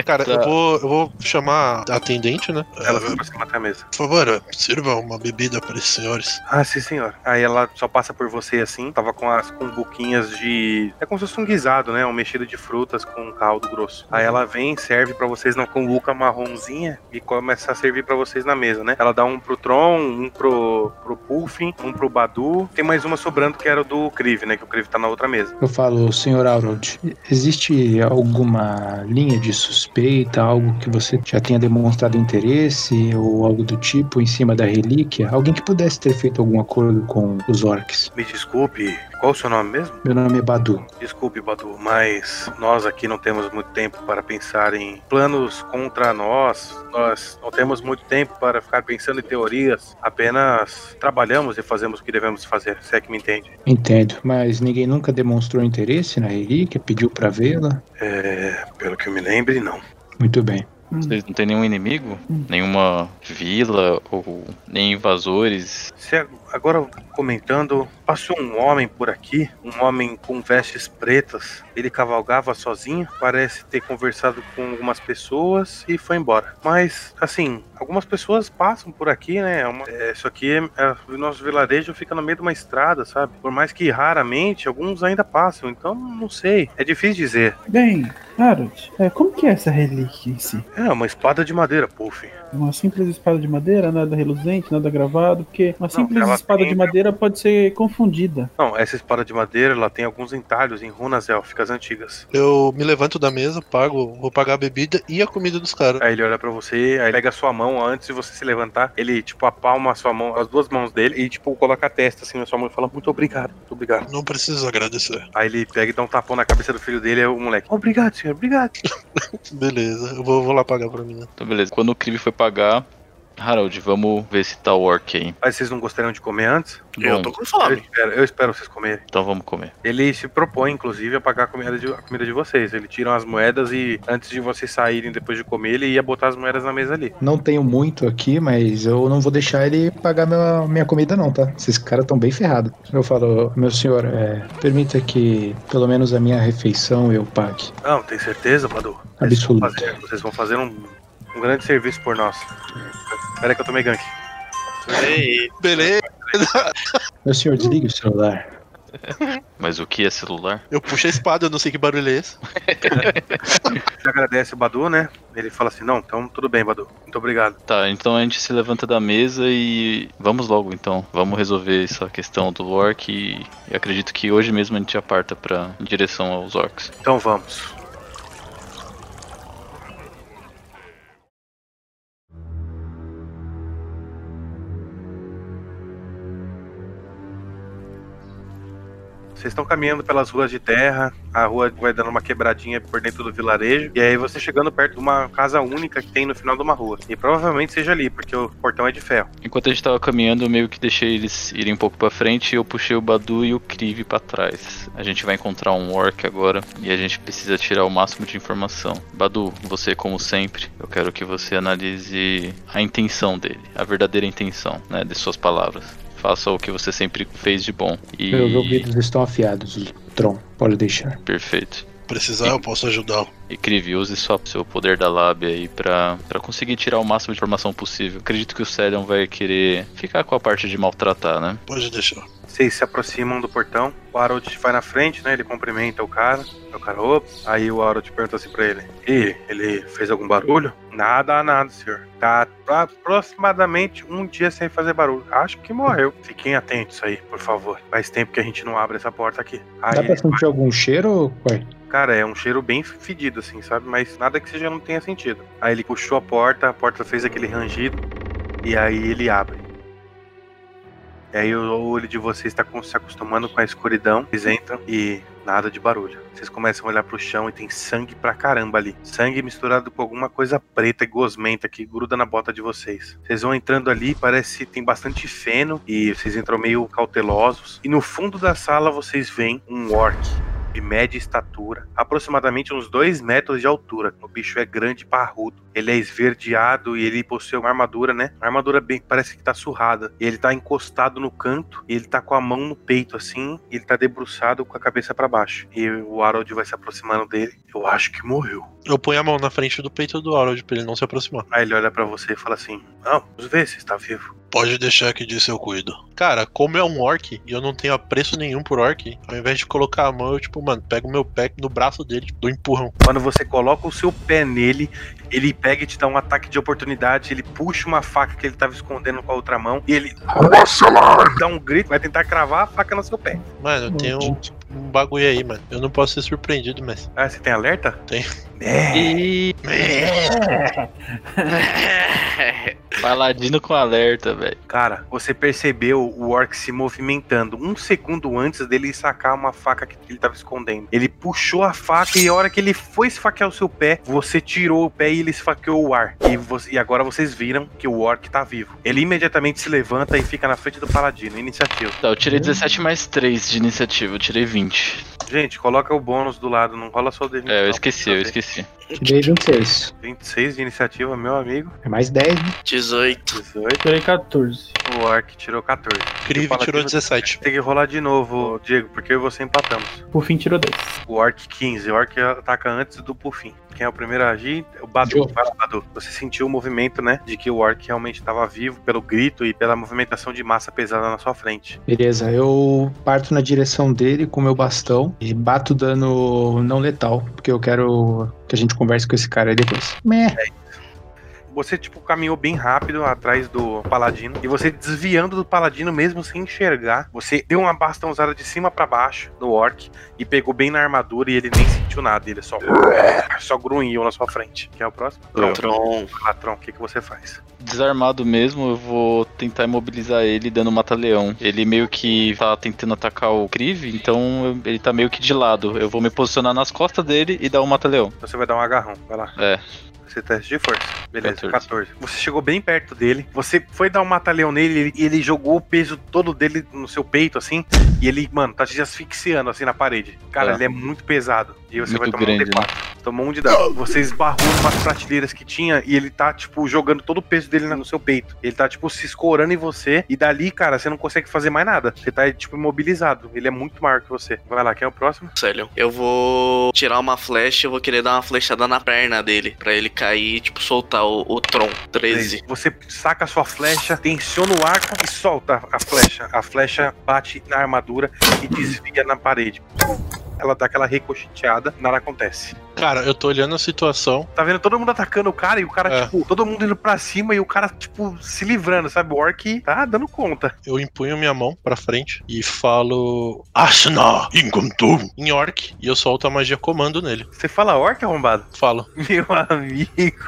Cara, Tá. eu, vou, eu vou chamar a atendente, né? Ela Eh, foi pra cima da mesa. por favor, sirva uma bebida para esses senhores. Ah, sim, senhor. Aí ela só passa por você assim, tava com as cumbuquinhas de. É como se fosse um guisado, né? Um mexido de frutas com caldo grosso. Aí ela vem, serve pra vocês na cumbuca marronzinha e começa a servir pra vocês na mesa, né? Ela dá um pro Tron, um pro, pro Puffin, um pro Badu. Tem mais uma sobrando que era o do Krive, né? Que o Krive tá na outra mesa. Eu falo, senhor Harold, existe alguma linha de suspeita, algo que você já tenha demonstrado interesse ou algo do tipo em cima da relíquia? Alguém que pudesse ter feito algum acordo com os orcs? Me desculpe, qual o seu nome mesmo? Meu nome é Badu. Desculpe, Badu, mas nós aqui não temos muito tempo para pensar em planos contra nós. Nós não temos muito tempo para ficar pensando em teorias. Apenas trabalhamos e fazemos o que devemos fazer, se é que me entende. Entendo, mas ninguém nunca demonstrou interesse na relíquia, pediu pra vê-la? É, pelo que eu me lembre, não. Muito bem. Vocês não tem nenhum inimigo? Nenhuma vila ou nem invasores? Se agora comentando, passou um homem por aqui, um homem com vestes pretas. Ele cavalgava sozinho, parece ter conversado com algumas pessoas e foi embora. Mas, assim, algumas pessoas passam por aqui, né? É uma- é, isso aqui, é, o nosso vilarejo fica no meio de uma estrada, sabe? Por mais que raramente, alguns ainda passam. Então, não sei. É difícil dizer. Bem, Harold, é, como que é essa relíquia em si? É uma espada de madeira, Puff. Uma simples espada de madeira, nada reluzente, nada gravado, porque uma simples ela espada tem- de madeira pode ser confundida. Não, essa espada de madeira, ela tem alguns entalhos em runas élficas antigas. Eu me levanto da mesa, pago, vou pagar a bebida e a comida dos caras. Aí ele olha pra você, aí pega a sua mão antes de você se levantar. Ele, tipo, apalma a sua mão, as duas mãos dele e, tipo, coloca a testa assim na sua mão e fala: Muito obrigado, muito obrigado. Não preciso agradecer. Aí ele pega e dá um tapão na cabeça do filho dele, é o moleque. Obrigado, senhor, obrigado. Beleza, eu vou, vou lá pagar pra mim. né? Então, beleza. Quando o Krive foi pagar, Harold, vamos ver se tá o orc aí. Aí vocês não gostariam de comer antes? Eu Bom, tô com Eu fome. espero, eu espero vocês comerem. então vamos comer. Ele se propõe, inclusive, a pagar a comida, de, a comida de vocês. Ele tira as moedas e, antes de vocês saírem depois de comer, ele ia botar as moedas na mesa ali. Não tenho muito aqui, mas eu não vou deixar ele pagar minha, minha comida não, tá? Esses caras estão bem ferrados. Eu falo, meu senhor, é, permita que pelo menos a minha refeição eu pague. Não, tem certeza, Badu? Absoluto. Vocês vão fazer, vocês vão fazer um, um grande serviço por nós. Pera aí que eu tomei gank. Ei, Beleza, Meu senhor, desligue o celular. Mas o que é celular? eu puxo a espada, eu não sei que barulho é esse. Você agradece o Badu, né? Ele fala assim, não, então tudo bem, Badu. Muito obrigado. Tá, então a gente se levanta da mesa e vamos logo então. Vamos resolver essa questão do orc e acredito que hoje mesmo a gente já parta pra, em direção aos orcs. Então vamos. Vocês estão caminhando pelas ruas de terra, a rua vai dando uma quebradinha por dentro do vilarejo, e aí você chegando perto de uma casa única que tem no final de uma rua. E provavelmente seja ali, porque o portão é de ferro. Enquanto a gente tava caminhando, eu meio que deixei eles irem um pouco pra frente e eu puxei o Badu e o Krive pra trás. A gente vai encontrar um orc agora e a gente precisa tirar o máximo de informação. Badu, você como sempre, eu quero que você analise a intenção dele, a verdadeira intenção, né, de suas palavras. Faça o que você sempre fez de bom. E Meus ouvidos estão afiados, Tron. Pode deixar. perfeito. Precisar, eu posso ajudá-lo. E use só seu poder da lábia aí pra, pra conseguir tirar o máximo de informação possível. Acredito que o Celion vai querer ficar com a parte de maltratar, né? Pode deixar. Vocês se aproximam do portão, o Harold vai na frente, né? Ele cumprimenta o cara. Aí O cara, opa. Aí o Harold pergunta assim pra ele: E ele fez algum barulho? Nada, nada, senhor. Tá aproximadamente um dia sem fazer barulho. Acho que morreu. Fiquem atentos aí, por favor. Faz tempo que a gente não abre essa porta aqui. Aí Dá pra ele sentir algum cheiro, pai? Cara, é um cheiro bem fedido, assim, sabe? Mas nada que seja não tenha sentido. Aí ele puxou a porta, a porta fez aquele rangido, e aí ele abre. E aí o olho de vocês está se acostumando com a escuridão, vocês entram e nada de barulho. Vocês começam a olhar pro chão e tem sangue pra caramba ali. Sangue misturado com alguma coisa preta e gosmenta que gruda na bota de vocês. Vocês vão entrando ali, parece que tem bastante feno e vocês entram meio cautelosos. E no fundo da sala vocês veem um orc de média estatura, aproximadamente uns 2 metros de altura. O bicho é grande e parrudo. Ele é esverdeado e ele possui uma armadura, né? Uma armadura bem, parece que tá surrada. Ele tá encostado no canto e ele tá com a mão no peito assim, ele tá debruçado com a cabeça para baixo. E o Harold vai se aproximando dele. Eu acho que morreu. Eu ponho a mão na frente do peito do Harold pra ele não se aproximar. Aí ele olha para você e fala assim: "Não, vamos ver se está vivo". Pode deixar que disso eu cuido. Cara, como é um orc e eu não tenho apreço nenhum por orc, ao invés de colocar a mão, eu, tipo, mano, pego o meu pé no braço dele, tipo, dou um empurrão. Quando você coloca o seu pé nele, ele pega e te dá um ataque de oportunidade, ele puxa uma faca que ele tava escondendo com a outra mão e ele dá um grito, vai tentar cravar a faca no seu pé. Mano, eu tenho um, bagulho aí, mano. Eu não posso ser surpreendido, mas. Ah, você tem alerta? Tem. É. E. Paladino com alerta, velho. Cara, você percebeu o orc se movimentando um segundo antes dele sacar uma faca que ele tava escondendo. Ele puxou a faca e a hora que ele foi esfaquear o seu pé, você tirou o pé e ele esfaqueou o ar. E, você- e agora vocês viram que o orc tá vivo. Ele imediatamente se levanta e fica na frente do paladino. Iniciativa. Tá, eu tirei 17 mais 3 de iniciativa, eu tirei 20. Gente, coloca o bônus do lado, não rola só o D20. É, eu esqueci, eu esqueci. Tirei 26. 26 de iniciativa, meu amigo. É mais 10, né? 18. 18. Tirei 14. O orc tirou 14. Crive tirou 17. Tem que rolar de novo, Diego, porque eu e você empatamos. Por fim, tirou 10. O Orc 15. O Orc ataca antes do Puffin. Quem é o primeiro a agir? O Badu. Badu. Você sentiu o movimento, né? De que o Orc realmente estava vivo pelo grito e pela movimentação de massa pesada na sua frente. Beleza, eu parto na direção dele com meu bastão e bato dano não letal, porque eu quero que a gente converse com esse cara aí depois. Meh. Você, tipo, caminhou bem rápido atrás do paladino. E você desviando do paladino mesmo sem enxergar. Você deu uma bastãozada de cima pra baixo no orc. E pegou bem na armadura e ele nem sentiu nada. Ele só, só grunhiu na sua frente. Quem é o próximo? Eu. Tron. Latron, o que, que você faz? Desarmado mesmo, eu vou tentar imobilizar ele dando mata-leão. Ele meio que tá tentando atacar o Krive, então ele tá meio que de lado. Eu vou me posicionar nas costas dele e dar um mata-leão. Você vai dar um agarrão. Vai lá. É. Teste de força. Beleza, 14. 14. Você chegou bem perto dele. Você foi dar um mata-leão nele e ele jogou o peso todo dele no seu peito, assim. E ele, mano, tá te asfixiando assim na parede. Cara, É. ele é muito pesado. E você Muito vai tomar grande, um D4. Tomou um de dano. Você esbarrou umas prateleiras que tinha e ele tá, tipo, jogando todo o peso dele no seu peito. Ele tá, tipo, se escorando em você. E dali, cara, você não consegue fazer mais nada. Você tá, tipo, imobilizado. Ele é muito maior que você. Vai lá, quem é o próximo? Sério. Eu vou tirar uma flecha, eu vou querer dar uma flechada na perna dele. Pra ele cair e, tipo, soltar o, o Tron. 13. Você saca a sua flecha, tensiona o arco e solta a flecha. A flecha bate na armadura e desvia na parede. Ela dá aquela ricocheteada, nada acontece. Cara, eu tô olhando a situação. Tá vendo todo mundo atacando o cara e o cara, É. tipo, todo mundo indo pra cima e o cara, tipo, se livrando, sabe? O orc tá dando conta. Eu empunho minha mão pra frente e falo. Ashna Inguntu em orc. E eu solto a magia comando nele. Você fala orc arrombado? Falo. Meu amigo.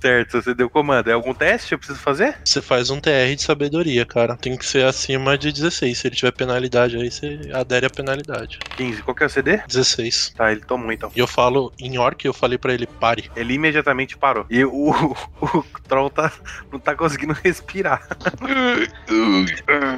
certo, você deu comando. É algum teste que eu preciso fazer? Você faz um TR de sabedoria, cara. Tem que ser acima de 16. Se ele tiver penalidade aí, você adere à penalidade. 15. Qual que é o CD? 16. Tá, ele tomou então. E eu falo em orc, eu falei pra ele, pare. Ele imediatamente parou. E o, o Troll tá, não tá conseguindo respirar.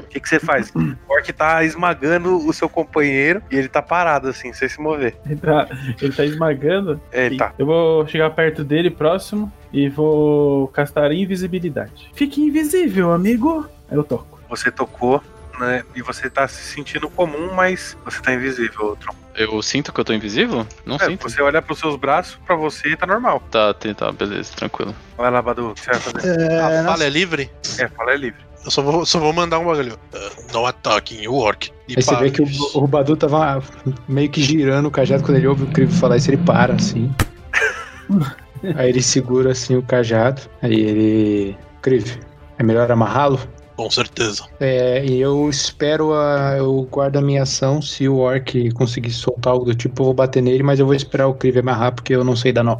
O que, que você faz? O Orc tá esmagando o seu companheiro e ele tá parado assim, sem se mover. Ele tá, ele tá esmagando. É, ele tá. Eu vou chegar perto dele, próximo, e vou castar invisibilidade. Fique invisível, amigo. Aí eu toco. Você tocou, né? E você tá se sentindo comum, mas você tá invisível, Tron. Eu sinto que eu tô invisível? Não É, sinto. você olha pros seus braços, pra você tá normal. Tá, tá, tá, beleza, tranquilo. Vai lá, Badu, o que você vai fazer? a fala é livre? É, fala é livre. Eu só vou, só vou mandar um bagulho. Ah, não ataquem o orc. E Aí você vê que o, o Badu tava meio que girando o cajado quando ele ouve o Crivo falar isso, ele para assim. aí ele segura assim o cajado. Aí ele. Crivo, é melhor amarrá-lo? Com certeza. É, e eu espero a. Eu guardo a minha ação. Se o Orc conseguir soltar algo do tipo, eu vou bater nele, mas eu vou esperar o Crive amarrar porque eu não sei dar nó.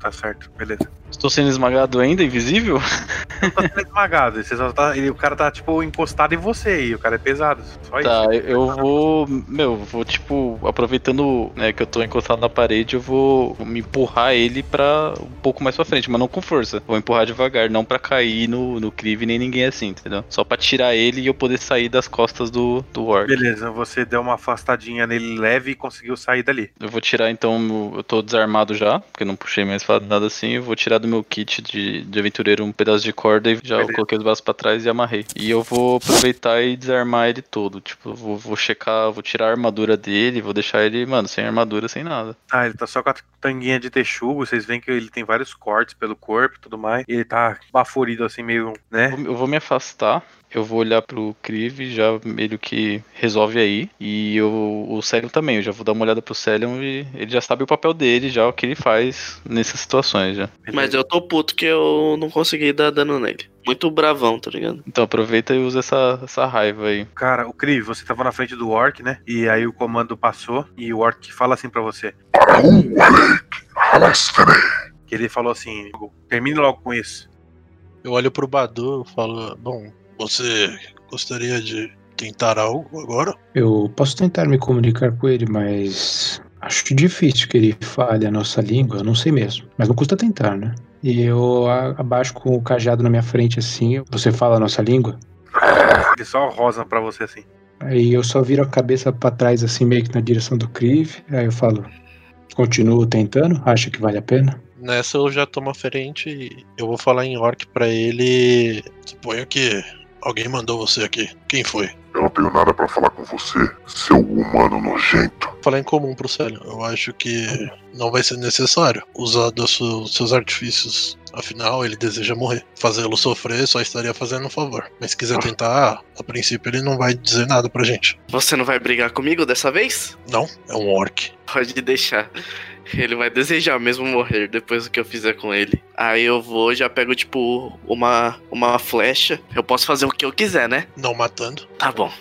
Tá certo, beleza. Estou sendo esmagado ainda, invisível? Tá sendo esmagado. Você só tá, ele- o cara tá, tipo, encostado em você e o cara é pesado. Só Tá, isso. eu vou. Meu, vou tipo, aproveitando né, que eu tô encostado na parede, eu vou me empurrar ele pra um pouco mais pra frente, mas não com força. Vou empurrar devagar, não pra cair no, no Crive nem ninguém assim, entendeu? Só pra tirar ele e eu poder sair das costas do, do Orc. Beleza, você deu uma afastadinha nele leve e conseguiu sair dali. Eu vou tirar então, eu tô desarmado já, porque não puxei mais nada assim. Eu vou tirar do meu kit de, de aventureiro um pedaço de corda e já Beleza. coloquei os braços pra trás e amarrei. E eu vou aproveitar e desarmar ele todo. Tipo, eu vou, vou checar, vou tirar a armadura dele, vou deixar ele, mano, sem armadura, sem nada. Ah, ele tá só com a tanguinha de texugo. Vocês veem que ele tem vários cortes pelo corpo e tudo mais. E ele tá baforido assim, meio, né? Eu Eu vou me afastar. Eu vou olhar pro Crive, já meio que resolve aí. E eu, o Celion também, eu já vou dar uma olhada pro Celion e ele já sabe o papel dele, já o que ele faz nessas situações já. Mas eu tô puto que eu não consegui dar dano nele. Muito bravão, tá ligado? Então aproveita e usa essa, essa raiva aí. Cara, o Kriv, você tava na frente do Orc, né? E aí o comando passou e o Orc fala assim pra você. Que ele falou assim, termine logo com isso. Eu olho pro Badu e falo, bom, você gostaria de tentar algo agora? Eu posso tentar me comunicar com ele, mas acho difícil que ele fale a nossa língua, eu não sei mesmo. Mas não custa tentar, né? E eu abaixo com o cajado na minha frente assim, você fala a nossa língua? Ele só rosa pra você assim. Aí eu só viro a cabeça pra trás assim, meio que na direção do Kriv. Aí eu falo, continuo tentando, acha que vale a pena? Nessa eu já tomo a frente e eu vou falar em orc pra ele. Suponho que alguém mandou você aqui. Quem foi? Eu não tenho nada pra falar com você, seu humano nojento. Falar em comum pro Célio. Eu acho que não vai ser necessário usar dos seus, seus artifícios. Afinal, ele deseja morrer. Fazê-lo sofrer só estaria fazendo um favor. Mas se quiser tentar, a princípio ele não vai dizer nada pra gente. Você não vai brigar comigo dessa vez? Não, é um orc. Pode deixar. Ele vai desejar mesmo morrer depois do que eu fizer com ele. Aí eu vou, já pego, tipo, uma, uma flecha. Eu posso fazer o que eu quiser, né? Não matando. Tá bom.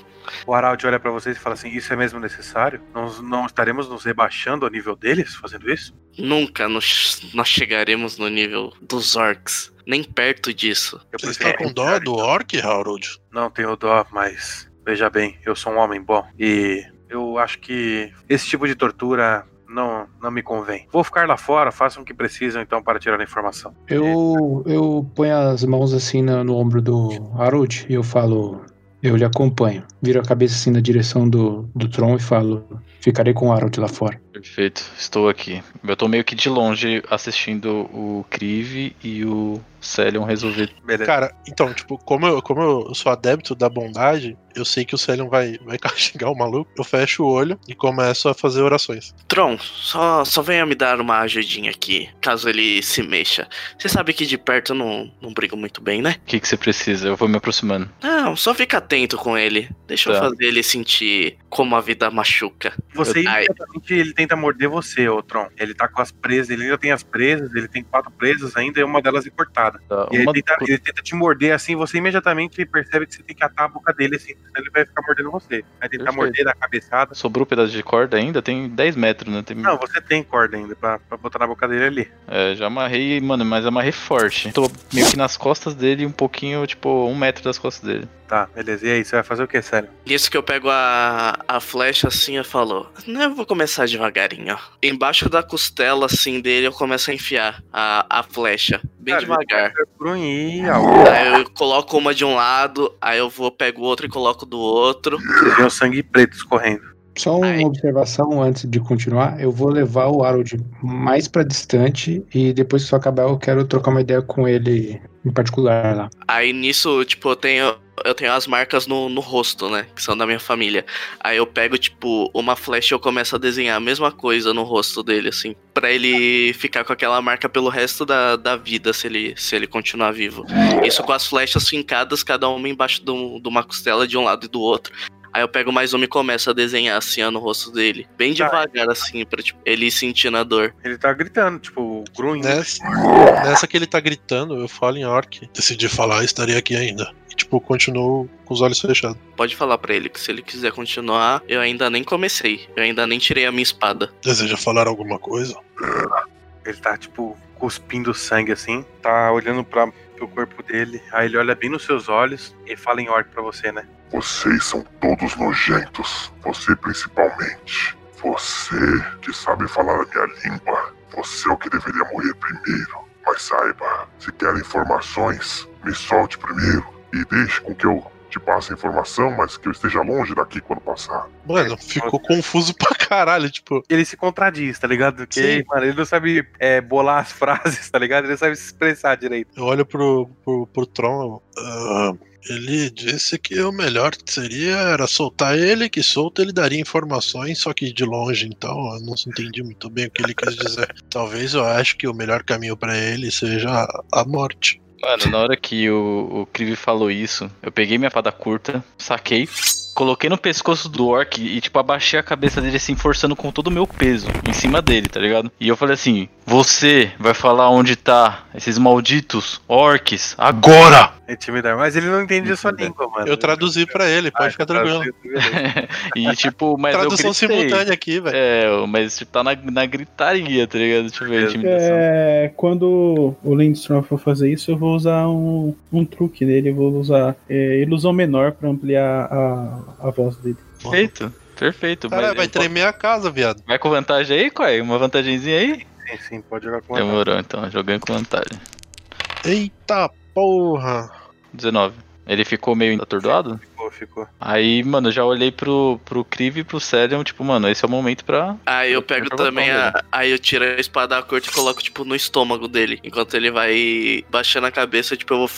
O Aralt olha pra vocês e fala assim: Isso é mesmo necessário? Nós não estaremos nos rebaixando ao nível deles fazendo isso? Nunca nos, nós chegaremos no nível dos orcs. Nem perto disso. Eu Você está com dó do orc, Harold? Não tenho dó, mas veja bem, eu sou um homem bom e eu acho que esse tipo de tortura não, não me convém. Vou ficar lá fora, façam o que precisam então para tirar a informação. Eu, eu ponho as mãos assim na- no, ombro do Harold e eu falo, eu lhe acompanho. Viro a cabeça assim na direção do, do Tron e falo, ficarei com o Harold lá fora. Perfeito, estou aqui. Eu tô meio que de longe assistindo o Crive e o Celion resolver. Beleza. Cara, então, tipo, como eu, como eu sou adepto da bondade, eu sei que o Celion vai, vai castigar o maluco. Eu fecho o olho e começo a fazer orações. Tron, só, só venha me dar uma ajudinha aqui, caso ele se mexa. Você sabe que de perto eu não, não brigo muito bem, né? O que, que você precisa? Eu vou me aproximando. Não, só fica atento com ele. Deixa eu Tá. fazer ele sentir como a vida machuca. Você imediatamente ele tenta morder você, ô Tron. Ele tá com as presas, ele ainda tem as presas, ele tem quatro presas ainda e uma delas é cortada. Tá, E ele tenta, ele tenta te morder assim, você imediatamente percebe que você tem que atar a boca dele assim, senão ele vai ficar mordendo você. Vai tentar Perfeito. morder da cabeçada. Sobrou um pedaço de corda ainda? Tem 10 metros, né? Tem... Não, você tem corda ainda pra, pra botar na boca dele ali. É, já amarrei, mano, mas amarrei forte. Tô meio que nas costas dele, um pouquinho, tipo, um metro das costas dele. Tá, beleza. E aí, você vai fazer o que, sério? Nisso que eu pego a, a flecha assim, falo, "Não, eu vou começar devagarinho, ó. Embaixo da costela assim dele eu começo a enfiar a, a flecha, bem Cara, devagar. grunhir, algo. Aí eu coloco uma de um lado, aí eu vou, pego outra e coloco do outro. Você vê o sangue preto escorrendo. Só uma Ai. observação antes de continuar, eu vou levar o Harold mais pra distante e depois que isso acabar eu quero trocar uma ideia com ele em particular lá. Aí nisso, tipo, eu tenho. Eu tenho as marcas no, no rosto, né? Que são da minha família. Aí eu pego, tipo, uma flecha e eu começo a desenhar a mesma coisa no rosto dele, assim. Pra ele ficar com aquela marca pelo resto da, da vida, se ele, se ele continuar vivo. Isso com as flechas fincadas, cada uma embaixo de uma costela de um lado e do outro. Aí eu pego mais uma e começo a desenhar assim ó, no rosto dele. Bem Tá. devagar, assim, pra tipo, ele ir sentindo a dor. Ele tá gritando, tipo, grunhindo. Nessa, nessa que ele tá gritando, eu falo em orc. Decidi falar, estaria aqui ainda. E, tipo, continuo com os olhos fechados. Pode falar pra ele que se ele quiser continuar, eu ainda nem comecei. Eu ainda nem tirei a minha espada. Deseja falar alguma coisa? Ele tá, tipo, cuspindo sangue assim. Tá olhando pra, pro corpo dele. Aí ele olha bem nos seus olhos e fala em orc pra você, né? Vocês são todos nojentos. Você principalmente. Você que sabe falar a minha língua. Você é o que deveria morrer primeiro. Mas saiba, se quer informações, me solte primeiro e deixe com que eu te passe a informação, mas que eu esteja longe daqui quando passar. Mano, ficou confuso pra caralho, tipo. Ele se contradiz, tá ligado? Porque, Sim. mano, ele não sabe é, bolar as frases, tá ligado? Ele não sabe se expressar direito. Eu olho pro, pro, pro Tron. ah, ele disse que o melhor seria era soltar ele, que solto ele daria informações, só que de longe, então eu não entendi muito bem o que ele quis dizer. Talvez eu acho que o melhor caminho pra ele seja a morte. Mano, na hora que o, o Krive falou isso, eu peguei minha fada curta, saquei, coloquei no pescoço do orc e, tipo, abaixei a cabeça dele assim, forçando com todo o meu peso em cima dele, tá ligado? E eu falei assim: Você vai falar onde tá esses malditos orcs agora! Intimidar. Mas ele não entende a sua língua, mano. Eu traduzi pra ele, pode Ah, ficar tranquilo. E, tipo, mas Tradução simultânea aqui, velho. É, mas tipo, tá na, na gritaria, tá ligado? Deixa eu ver a intimidação. É, quando o Lindstrom for fazer isso, eu vou usar um, um truque dele. Eu vou usar é, ilusão menor pra ampliar a, a voz dele. Perfeito, perfeito. Mas vai tremer a casa, viado. Vai com vantagem aí, Quai? Uma vantagenzinha aí? Sim, sim, pode jogar com vantagem. Demorou, então. Jogando com vantagem. Eita porra. 19. Ele ficou meio atordoado? Ficou, ficou. Aí, mano, eu já olhei pro, pro Krive e pro Celion, tipo, mano, esse é o momento pra. Aí eu pego também a. Aí eu tiro a espada da corte e coloco, tipo, no estômago dele. Enquanto ele vai baixando a cabeça, tipo, eu vou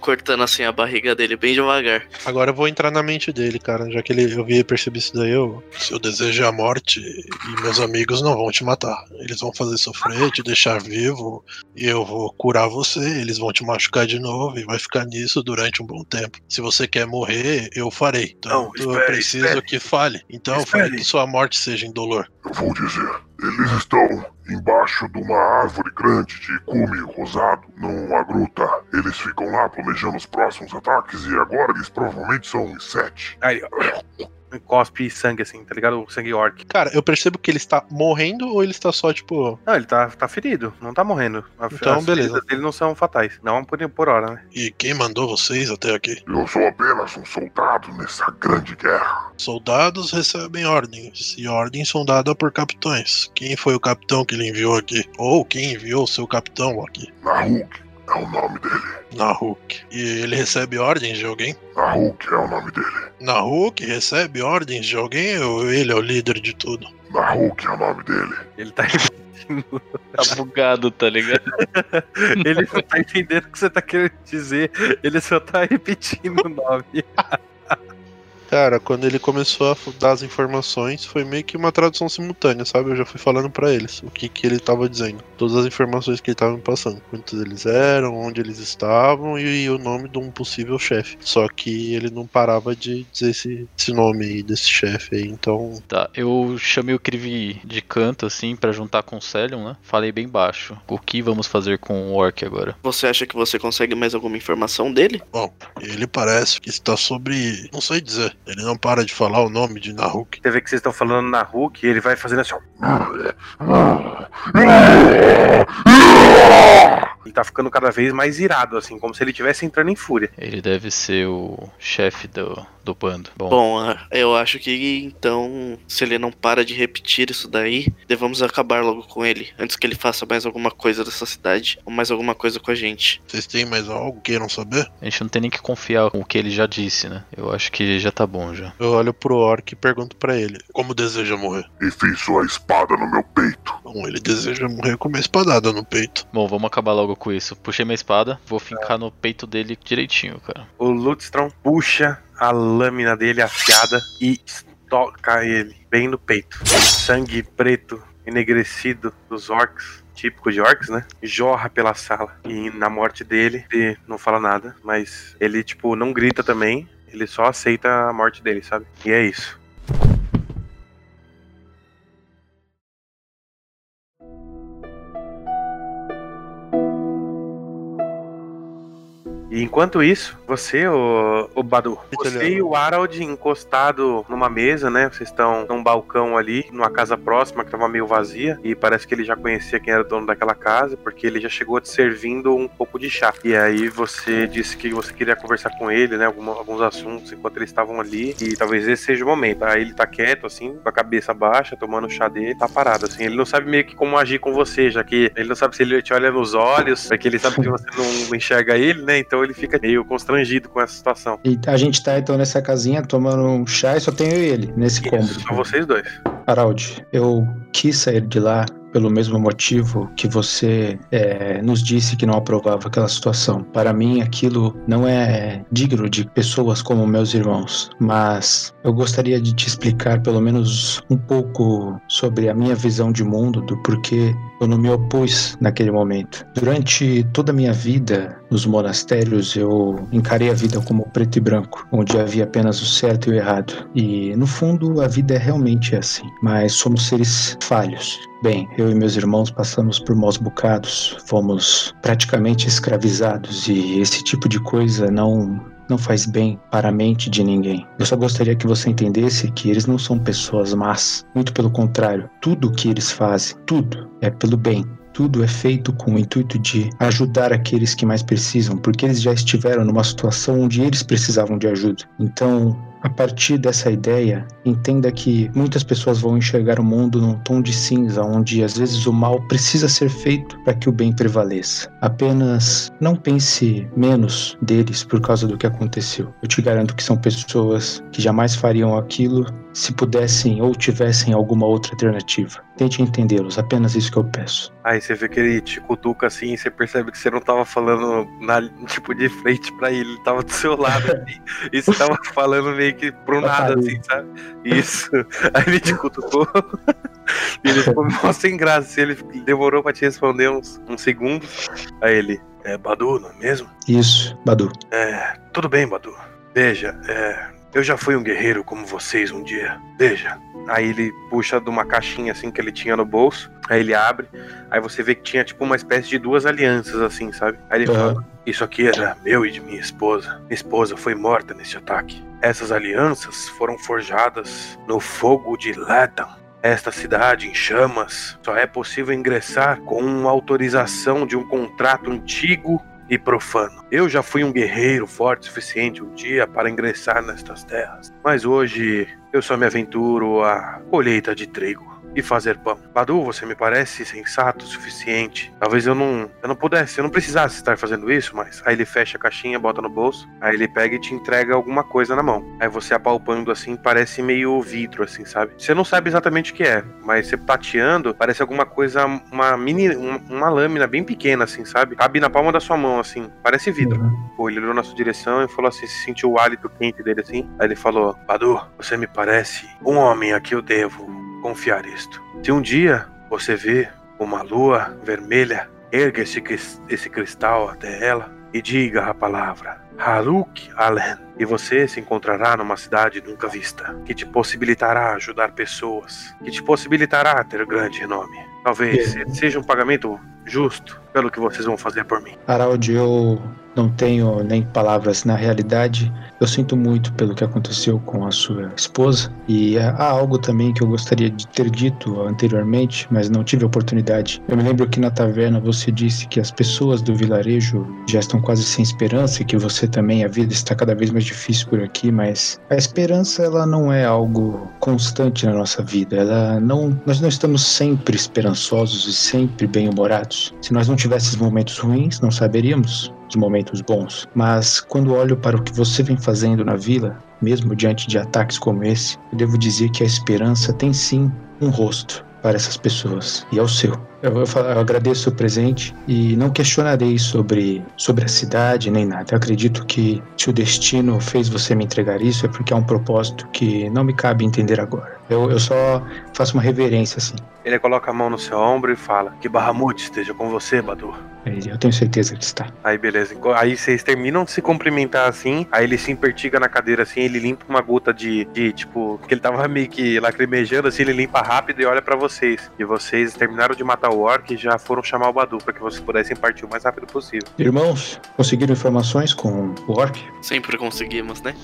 cortando assim a barriga dele bem devagar. Agora eu vou entrar na mente dele, cara. Já que ele, eu vi e percebi isso daí, eu, se eu desejo a morte e meus amigos não vão te matar. Eles vão fazer sofrer, te deixar vivo, e eu vou curar você, eles vão te machucar de novo e vai ficar nisso durante um bom tempo. Se você quer morrer, eu farei. Então Não, eu espere, preciso espere. que fale. Então eu farei Espere. que sua morte seja indolor. Eu vou dizer. Eles estão embaixo de uma árvore grande de cume rosado, numa gruta. Eles ficam lá planejando os próximos ataques e agora eles provavelmente são em sete. Aí, ó. Cospe sangue assim, tá ligado? O sangue orc. Cara, eu percebo que ele está morrendo ou ele está só, tipo. Não, ele tá, tá ferido, não tá morrendo. A- Então, as beleza. dele não são fatais. Não por, por hora, né? E quem mandou vocês até aqui? Eu sou apenas um soldado nessa grande guerra. Soldados recebem ordens, e ordens são dadas por capitães. Quem foi o capitão que ele enviou aqui? Ou quem enviou seu capitão aqui? Nahuk é o nome dele. Nahuk. E ele recebe ordens de alguém? Nahuk é o nome dele. Nahuk recebe ordens de alguém ou ele é o líder de tudo? Nahuk é o nome dele. Ele tá repetindo. Tá bugado, tá ligado? Ele não tá entendendo o que você tá querendo dizer. Ele só tá repetindo o nome. Cara, quando ele começou a dar as informações, foi meio que uma tradução simultânea, sabe? Eu já fui falando pra eles o que, que ele tava dizendo. Todas as informações que ele tava me passando. Quantos eles eram, onde eles estavam e, e o nome de um possível chefe. Só que ele não parava de dizer esse, esse nome aí desse chefe aí. Então, Tá, eu chamei o Krive de canto, assim, pra juntar com o Celion, né? Falei bem baixo. O que vamos fazer com o Orc agora? Você acha que você consegue mais alguma informação dele? bom, ele parece que está sobre. Não sei dizer. Ele não para de falar o nome de Nahuk. Você vê que vocês estão falando na Hulk e ele vai fazendo assim, ó. Ele tá ficando cada vez mais irado, assim, como se ele estivesse entrando em fúria. Ele deve ser o chefe do, do bando. Bom, Bom, ah, eu acho que então, se ele não para de repetir isso daí, devemos acabar logo com ele, antes que ele faça mais alguma coisa dessa cidade, ou mais alguma coisa com a gente. Vocês têm mais algo que queiram saber? a gente não tem nem que confiar com o que ele já disse, né? Eu acho que já tá bom já. Eu olho pro orc e pergunto pra ele: Como deseja morrer? Enfie sua espada no meu peito. Bom, ele deseja morrer com uma espadada no peito. Bom, vamos acabar logo com isso. Puxei minha espada, vou fincar no peito dele direitinho, cara. O Lutstrom puxa a lâmina dele afiada e toca ele bem no peito. Sangue preto, enegrecido dos orcs, típico de orcs, né? Jorra pela sala. E na morte dele, ele não fala nada, mas ele, tipo, não grita também. Ele só aceita a morte dele, sabe? E é isso. E enquanto isso, você, o, o Badu, você e o Harold encostado numa mesa, né? Vocês estão num balcão ali, numa casa próxima que tava meio vazia. E parece que ele já conhecia quem era o dono daquela casa, porque ele já chegou te servindo um pouco de chá. E aí você disse que você queria conversar com ele, né? alguma- alguns assuntos enquanto eles estavam ali. E talvez esse seja o momento. Aí ele tá quieto, assim, com a cabeça baixa, tomando o chá dele, tá parado, assim. Ele não sabe meio que como agir com você, já que ele não sabe se ele te olha nos olhos, porque ele sabe que você não enxerga ele, né? Então ele fica meio constrangido com essa situação. E a gente tá então nessa casinha tomando um chá e só tenho eu e ele nesse. Isso, só vocês dois. Harald, eu quis sair de lá pelo mesmo motivo que você é, nos disse que não aprovava aquela situação. Para mim, aquilo não é digno de pessoas como meus irmãos, mas eu gostaria de te explicar pelo menos um pouco sobre a minha visão de mundo, do porquê eu não me opus naquele momento. Durante toda a minha vida nos monastérios, eu encarei a vida como preto e branco, onde havia apenas o certo e o errado. E no fundo, a vida é realmente assim, mas somos seres falhos. Bem, eu e meus irmãos passamos por maus bocados, fomos praticamente escravizados e esse tipo de coisa não não faz bem para a mente de ninguém. Eu só gostaria que você entendesse que eles não são pessoas más, muito pelo contrário, tudo o que eles fazem, tudo é pelo bem. Tudo é feito com o intuito de ajudar aqueles que mais precisam, porque eles já estiveram numa situação onde eles precisavam de ajuda. Então, a partir dessa ideia, entenda que muitas pessoas vão enxergar o mundo num tom de cinza, onde às vezes o mal precisa ser feito para que o bem prevaleça. Apenas não pense menos deles por causa do que aconteceu. Eu te garanto que são pessoas que jamais fariam aquilo se pudessem ou tivessem alguma outra alternativa. Tente entendê-los, apenas isso que eu peço. Aí você vê que ele te cutuca assim e você percebe que você não tava falando na, tipo de frente pra ele, ele tava do seu lado assim, e você tava falando meio que pro nada, assim, sabe? Isso. Aí ele te cutucou. e ele ficou mó sem graça. assim, Ele demorou pra te responder uns, uns segundos. Aí ele, é Badu, não é mesmo? Isso, Badu. É, tudo bem, Badu. Veja, é, eu já fui um guerreiro como vocês um dia. Veja. Aí ele puxa de uma caixinha assim que ele tinha no bolso. Aí ele abre. Aí você vê que tinha tipo uma espécie de duas alianças assim, sabe? Aí ele Aham. fala: Isso aqui era meu e de minha esposa. Minha esposa foi morta nesse ataque. Essas alianças foram forjadas no fogo de Letan. Esta cidade em chamas só é possível ingressar com uma autorização de um contrato antigo e profano. Eu já fui um guerreiro forte o suficiente um dia para ingressar nestas terras, mas hoje eu só me aventuro à colheita de trigo e fazer pão. Badu, você me parece sensato o suficiente. Talvez eu não, eu não pudesse, eu não precisasse estar fazendo isso, mas aí ele fecha a caixinha, bota no bolso, aí ele pega e te entrega alguma coisa na mão. Aí você apalpando assim, parece meio vidro assim, sabe? Você não sabe exatamente o que é, mas você tateando, parece alguma coisa, uma mini, um- uma lâmina bem pequena assim, sabe? Cabe na palma da sua mão assim, parece vidro. Pô, ele olhou na sua direção e falou assim, se sentiu o hálito quente dele assim. Aí ele falou: Badu, você me parece um homem a que eu devo confiar isto. Se um dia você vê uma lua vermelha, erga esse, esse cristal até ela e diga a palavra Haruk Alen. E você se encontrará numa cidade nunca vista, que te possibilitará ajudar pessoas, que te possibilitará ter grande renome. Talvez seja um pagamento justo pelo que vocês vão fazer por mim. Harald, eu não tenho nem palavras. Na realidade, eu sinto muito pelo que aconteceu com a sua esposa. E há algo também que eu gostaria de ter dito anteriormente, mas não tive oportunidade. Eu me lembro que na taverna você disse que as pessoas do vilarejo já estão quase sem esperança e que você também, a vida está cada vez mais difícil por aqui, mas a esperança ela não é algo constante na nossa vida. Ela não, nós não estamos sempre esperançosos e sempre bem-humorados. Se nós não tivéssemos momentos ruins, não saberíamos os momentos bons. Mas quando olho para o que você vem fazendo na vila, mesmo diante de ataques como esse, eu devo dizer que a esperança tem sim um rosto para essas pessoas e é o seu. Eu, eu agradeço o presente e não questionarei sobre, sobre a cidade nem nada. Eu acredito que se o destino fez você me entregar isso é porque há um propósito que não me cabe entender agora. Eu, eu só faço uma reverência assim. Ele coloca a mão no seu ombro e fala: Que Bahamut esteja com você, Badu. Ele- Eu tenho certeza que está. Aí beleza. Aí vocês terminam de se cumprimentar assim. Aí ele se impertiga na cadeira assim. Ele limpa uma gota de, de tipo, que ele tava meio que lacrimejando assim. Ele limpa rápido e olha pra vocês. E vocês terminaram de matar o Orc, já foram chamar o Badu para que vocês pudessem partir o mais rápido possível. Irmãos, conseguiram informações com o Orc? Sempre conseguimos, né?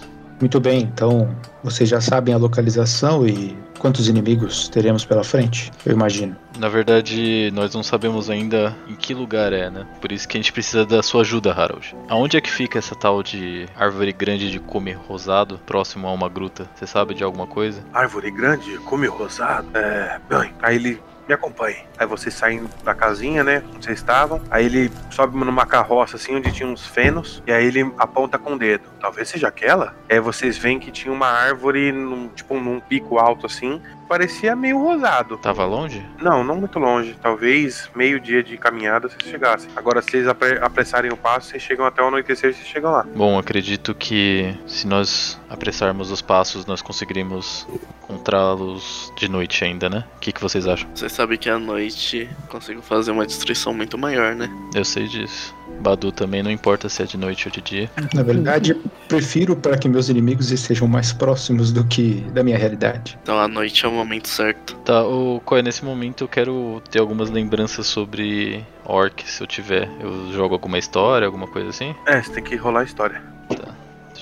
Muito bem, então vocês já sabem a localização e quantos inimigos teremos pela frente, eu imagino. Na verdade, nós não sabemos ainda em que lugar é, né? Por isso que a gente precisa da sua ajuda, Harold. Aonde é que fica essa tal de árvore grande de come rosado, próximo a uma gruta? Você sabe de alguma coisa? Árvore grande, come rosado. É. Bem, aí ele me acompanhe. Aí vocês saem da casinha, né? Onde vocês estavam. Aí ele sobe numa carroça, assim, onde tinha uns fenos. E aí ele aponta com o dedo. Talvez seja aquela. Aí vocês veem que tinha uma árvore, num, tipo, num pico alto, assim. Parecia meio rosado. Tava longe? Não, não muito longe. Talvez meio dia de caminhada vocês chegassem. Agora, se vocês apre- apressarem o passo, vocês chegam até o anoitecer e vocês chegam lá. Bom, acredito que se nós apressarmos os passos, nós conseguiríamos encontrá-los de noite ainda, né? O que, que vocês acham? Você sabe que à noite consigo fazer uma destruição muito maior, né? Eu sei disso. Badu também não importa se é de noite ou de dia. Na verdade, prefiro para que meus inimigos estejam mais próximos do que da minha realidade. Então à noite é o momento certo. Tá, o Koya, nesse momento eu quero ter algumas lembranças sobre Orc, se eu tiver. Eu jogo alguma história, alguma coisa assim? É, você tem que rolar a história.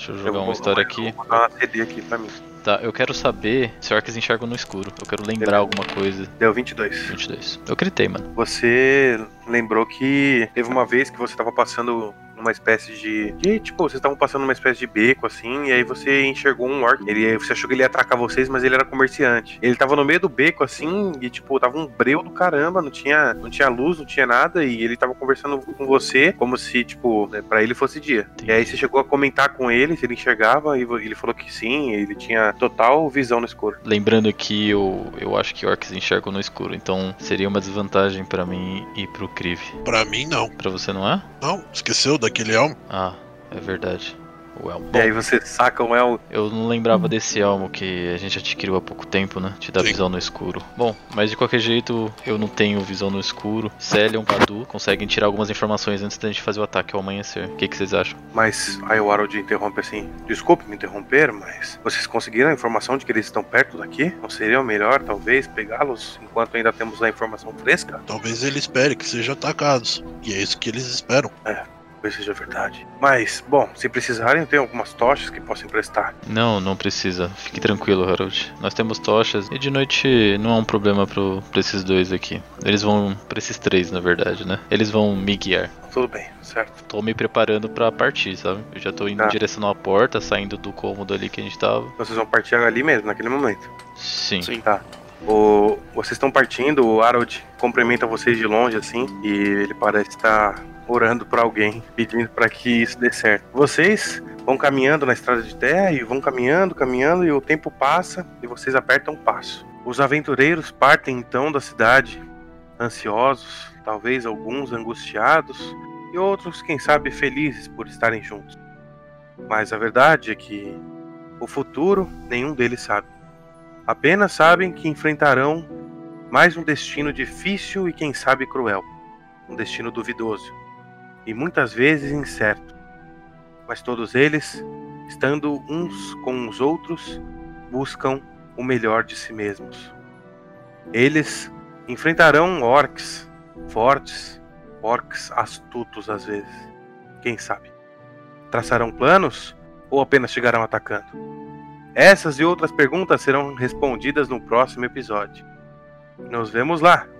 Deixa eu Eu jogar vou- uma história eu aqui. Vou uma CD aqui pra mim. Tá, eu quero saber se orcs enxergam no escuro. Eu quero lembrar alguma coisa. Deu 22. 22. Eu gritei, mano. Você lembrou que teve uma vez que você tava passando numa espécie de. de tipo, vocês estavam passando numa espécie de beco, assim, e aí você enxergou um orc. Ele, você achou que ele ia atacar vocês, mas ele era comerciante. Ele tava no meio do beco, assim, e tipo, tava um breu do caramba, não tinha, não tinha luz, não tinha nada, e ele tava conversando com você como se, tipo, né, pra ele fosse dia. E aí você chegou a comentar com ele se ele enxergava, e ele falou que sim, ele tinha total visão no escuro. Lembrando que eu, eu acho que orcs enxergam no escuro, então seria uma desvantagem pra mim ir pro Kriv. Pra mim, não. Pra você não é? Não, esqueceu daquele elmo? Ah, é verdade. O elmo. E aí você saca um elmo. Eu não lembrava desse elmo que a gente adquiriu há pouco tempo, né? Te dá Sim. visão no escuro. Bom, mas de qualquer jeito, eu não tenho visão no escuro. Célia e Badu conseguem tirar algumas informações antes da gente fazer o ataque ao amanhecer. O que, que vocês acham? Mas aí o Harold interrompe assim: Desculpe me interromper, mas vocês conseguiram a informação de que eles estão perto daqui? Não seria melhor, talvez, pegá-los enquanto ainda temos a informação fresca? Talvez ele espere que sejam atacados. E é isso que eles esperam. Talvez seja verdade. Mas, bom, se precisarem, eu tenho algumas tochas que posso emprestar. Não, não precisa. Fique tranquilo, Harold. Nós temos tochas e de noite não é um problema pro, pra esses dois aqui. Eles vão. pra esses três, na verdade, né? Eles vão me guiar. Tudo bem, certo? Tô me preparando pra partir, sabe? Eu já tô indo Tá. em direção à porta, saindo do cômodo ali que a gente tava. Vocês vão partir ali mesmo, naquele momento. Sim. Sim. O, vocês estão partindo, o Harold cumprimenta vocês de longe, assim, e ele parece estar orando pra alguém, pedindo pra que isso dê certo. Vocês vão caminhando na estrada de terra e vão caminhando, caminhando, e o tempo passa e vocês apertam o passo. Os aventureiros partem então da cidade, ansiosos, talvez alguns angustiados, e outros, quem sabe, felizes por estarem juntos. Mas a verdade é que o futuro nenhum deles sabe. Apenas sabem que enfrentarão mais um destino difícil e quem sabe cruel. Um destino duvidoso e muitas vezes incerto. Mas todos eles, estando uns com os outros, buscam o melhor de si mesmos. Eles enfrentarão orcs fortes, orcs astutos às vezes. Quem sabe? Traçarão planos ou apenas chegarão atacando? Essas e outras perguntas serão respondidas no próximo episódio. Nos vemos lá!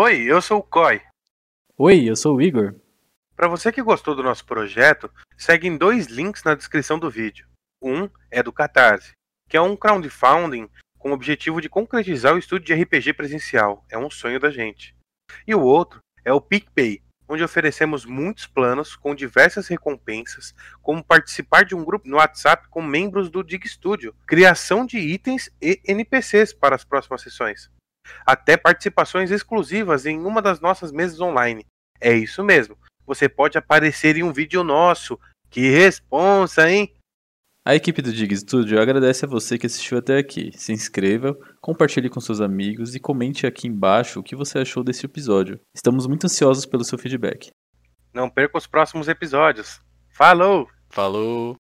Oi, eu sou o Koi. Oi, eu sou o Igor. Para você que gostou do nosso projeto, seguem dois links na descrição do vídeo. Um é do Catarse, que é um crowdfunding com o objetivo de concretizar o estudo de RPG presencial. É um sonho da gente. E o outro é o PicPay, onde oferecemos muitos planos com diversas recompensas, como participar de um grupo no WhatsApp com membros do Dig Studio, criação de itens e NPCs para as próximas sessões, até participações exclusivas em uma das nossas mesas online. É isso mesmo. Você pode aparecer em um vídeo nosso. Que responsa, hein? A equipe do Dig Studio agradece a você que assistiu até aqui. Se inscreva, compartilhe com seus amigos e comente aqui embaixo o que você achou desse episódio. Estamos muito ansiosos pelo seu feedback. Não perca os próximos episódios. Falou! Falou!